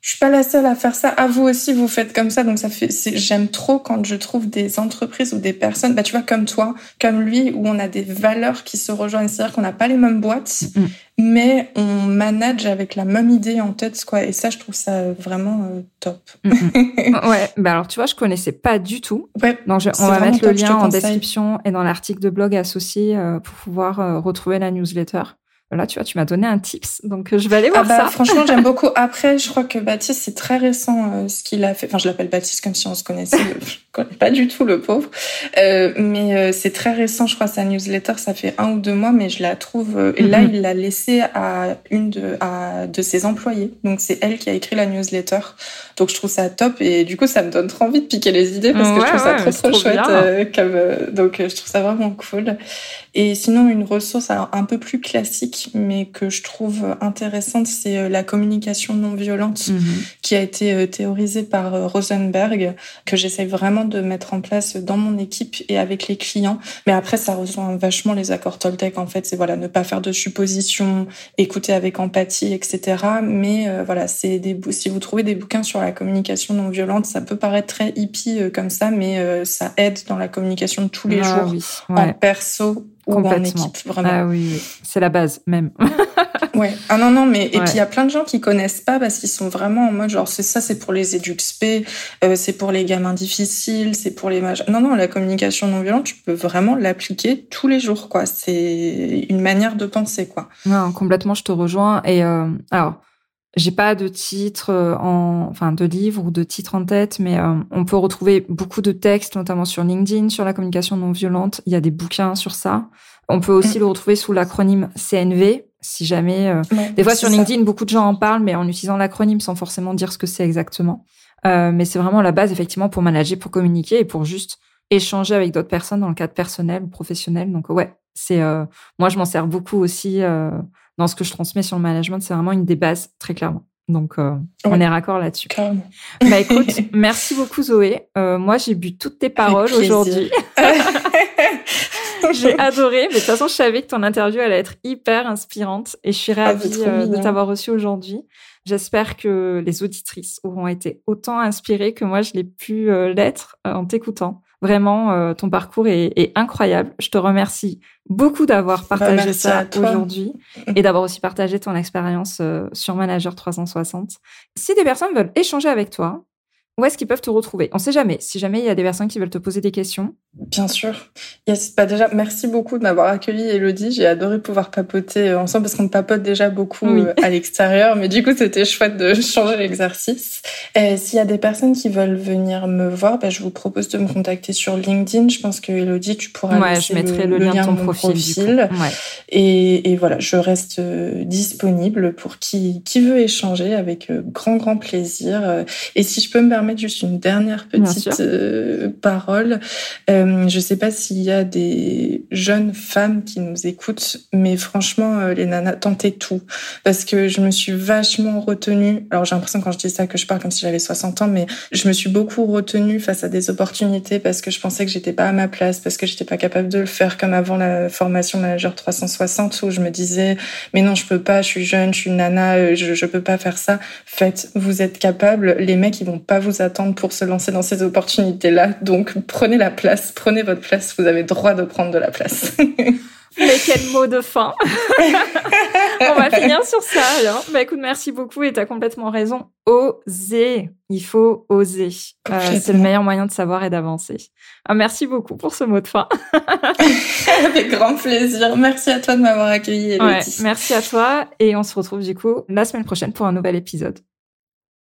je suis pas la seule à faire ça. À vous aussi, vous faites comme ça. Donc ça fait, j'aime trop quand je trouve des entreprises ou des personnes, bah tu vois comme toi, comme lui, où on a des valeurs qui se rejoignent. C'est-à-dire qu'on n'a pas les mêmes boîtes, mm. mais on manage avec la même idée en tête, quoi. Et ça, je trouve ça vraiment euh, top. Mm, mm. ouais. Bah alors tu vois, je connaissais pas du tout. Ouais. on va mettre le lien en description et dans l'article de blog associé euh, pour pouvoir euh, retrouver la newsletter. Là, tu vois, tu m'as donné un tips, donc euh, je vais aller voir ah bah, ça. Franchement, j'aime beaucoup. Après, je crois que Baptiste, c'est très récent euh, ce qu'il a fait. Enfin, je l'appelle Baptiste comme si on se connaissait. je connais pas du tout le pauvre, euh, mais euh, c'est très récent. Je crois sa newsletter, ça fait un ou deux mois, mais je la trouve. et là, mhm. il l'a laissé à une de à de ses employés. Donc c'est elle qui a écrit la newsletter. Donc je trouve ça top et du coup, ça me donne trop envie de piquer les idées parce que je trouve ça trop trop, chouette. comme donc je trouve ça vraiment cool. Et sinon, une ressource alors un peu plus classique mais que je trouve intéressante, c'est la communication non violente mhm. qui a été théorisée par Rosenberg, que j'essaie vraiment de mettre en place dans mon équipe et avec les clients. Mais après, ça rejoint vachement les accords Toltec. En fait, c'est voilà, ne pas faire de suppositions, écouter avec empathie, etc. Mais voilà, c'est des si vous trouvez des bouquins sur la communication non violente, ça peut paraître très hippie comme ça, mais ça aide dans la communication de tous les ah jours, en perso ou en équipe, vraiment. Ah oui, c'est la base même. ouais. Ah non non, mais et puis il y a plein de gens qui connaissent pas parce qu'ils sont vraiment en mode genre c'est ça, c'est pour les éduxp, euh, c'est pour les gamins difficiles, c'est pour les mages. Non non, la communication non violente, tu peux vraiment l'appliquer tous les jours quoi. C'est une manière de penser quoi. Non, complètement, je te rejoins. Et euh, alors j'ai pas de titre euh, en, enfin, de livre ou de titre en tête, mais euh, on peut retrouver beaucoup de textes, notamment sur LinkedIn, sur la communication non violente. Il y a des bouquins sur ça. On peut aussi mm. le retrouver sous l'acronyme CNV, si jamais. Euh, des fois sur LinkedIn, beaucoup de gens en parlent, mais en utilisant l'acronyme sans forcément dire ce que c'est exactement. mais c'est vraiment la base, effectivement, pour manager, pour communiquer et pour juste échanger avec d'autres personnes dans le cadre personnel ou professionnel. Donc ouais, c'est moi je m'en sers beaucoup aussi dans ce que je transmets sur le management, c'est vraiment une des bases, très clairement. Donc, euh, on est raccord là-dessus. Bah écoute, merci beaucoup Zoé. Euh, moi, j'ai bu toutes tes paroles aujourd'hui. j'ai adoré. Mais de toute façon, je savais que ton interview allait être hyper inspirante et je suis ah, ravie euh, de t'avoir reçu aujourd'hui. J'espère que les auditrices auront été autant inspirées que moi, je l'ai pu l'être en t'écoutant. Vraiment, euh, ton parcours est, incroyable. Je te remercie beaucoup d'avoir bah, partagé ça aujourd'hui et d'avoir aussi partagé ton expérience euh, sur Manager 360. Si des personnes veulent échanger avec toi, où est-ce qu'ils peuvent te retrouver? On ne sait jamais. Si jamais il y a des personnes qui veulent te poser des questions. Bien sûr. Yes. Bah déjà, merci beaucoup de m'avoir accueilli, Elodie. J'ai adoré pouvoir papoter euh, ensemble parce qu'on papote déjà beaucoup euh, à l'extérieur. Mais du coup, c'était chouette de changer l'exercice. S'il y a des personnes qui veulent venir me voir, bah, je vous propose de me contacter sur LinkedIn. Je pense que Elodie, tu pourras ouais, je mettrai le, lien, de mon profil. Ouais. Et, et, voilà, je reste euh, disponible pour qui, qui veut échanger avec grand, grand plaisir. Et si je peux me permettre permettre juste une dernière petite euh, parole euh, Je ne sais pas s'il y a des jeunes femmes qui nous écoutent, mais franchement, euh, les nanas, tentez tout. Parce que je me suis vachement retenue. Alors j'ai l'impression quand je dis ça que je parle comme si j'avais 60 ans, mais je me suis beaucoup retenue face à des opportunités parce que je pensais que j'étais pas à ma place, parce que j'étais pas capable de le faire comme avant la formation manager 360 où je me disais mais non je peux pas, je suis jeune, je suis nana, je, je peux pas faire ça. Faites, vous êtes capable. Les mecs ils vont pas vous attendre pour se lancer dans ces opportunités-là. Donc prenez la place, prenez votre place, vous avez droit de prendre de la place. Mais quel mot de fin On va finir sur ça alors. Bah écoute, merci beaucoup et tu as complètement raison. Oser, il faut oser. Euh, c'est le meilleur moyen de savoir et d'avancer. Ah, merci beaucoup pour ce mot de fin. Avec grand plaisir. Merci à toi de m'avoir accueilli. Ouais, merci à toi et on se retrouve du coup la semaine prochaine pour un nouvel épisode.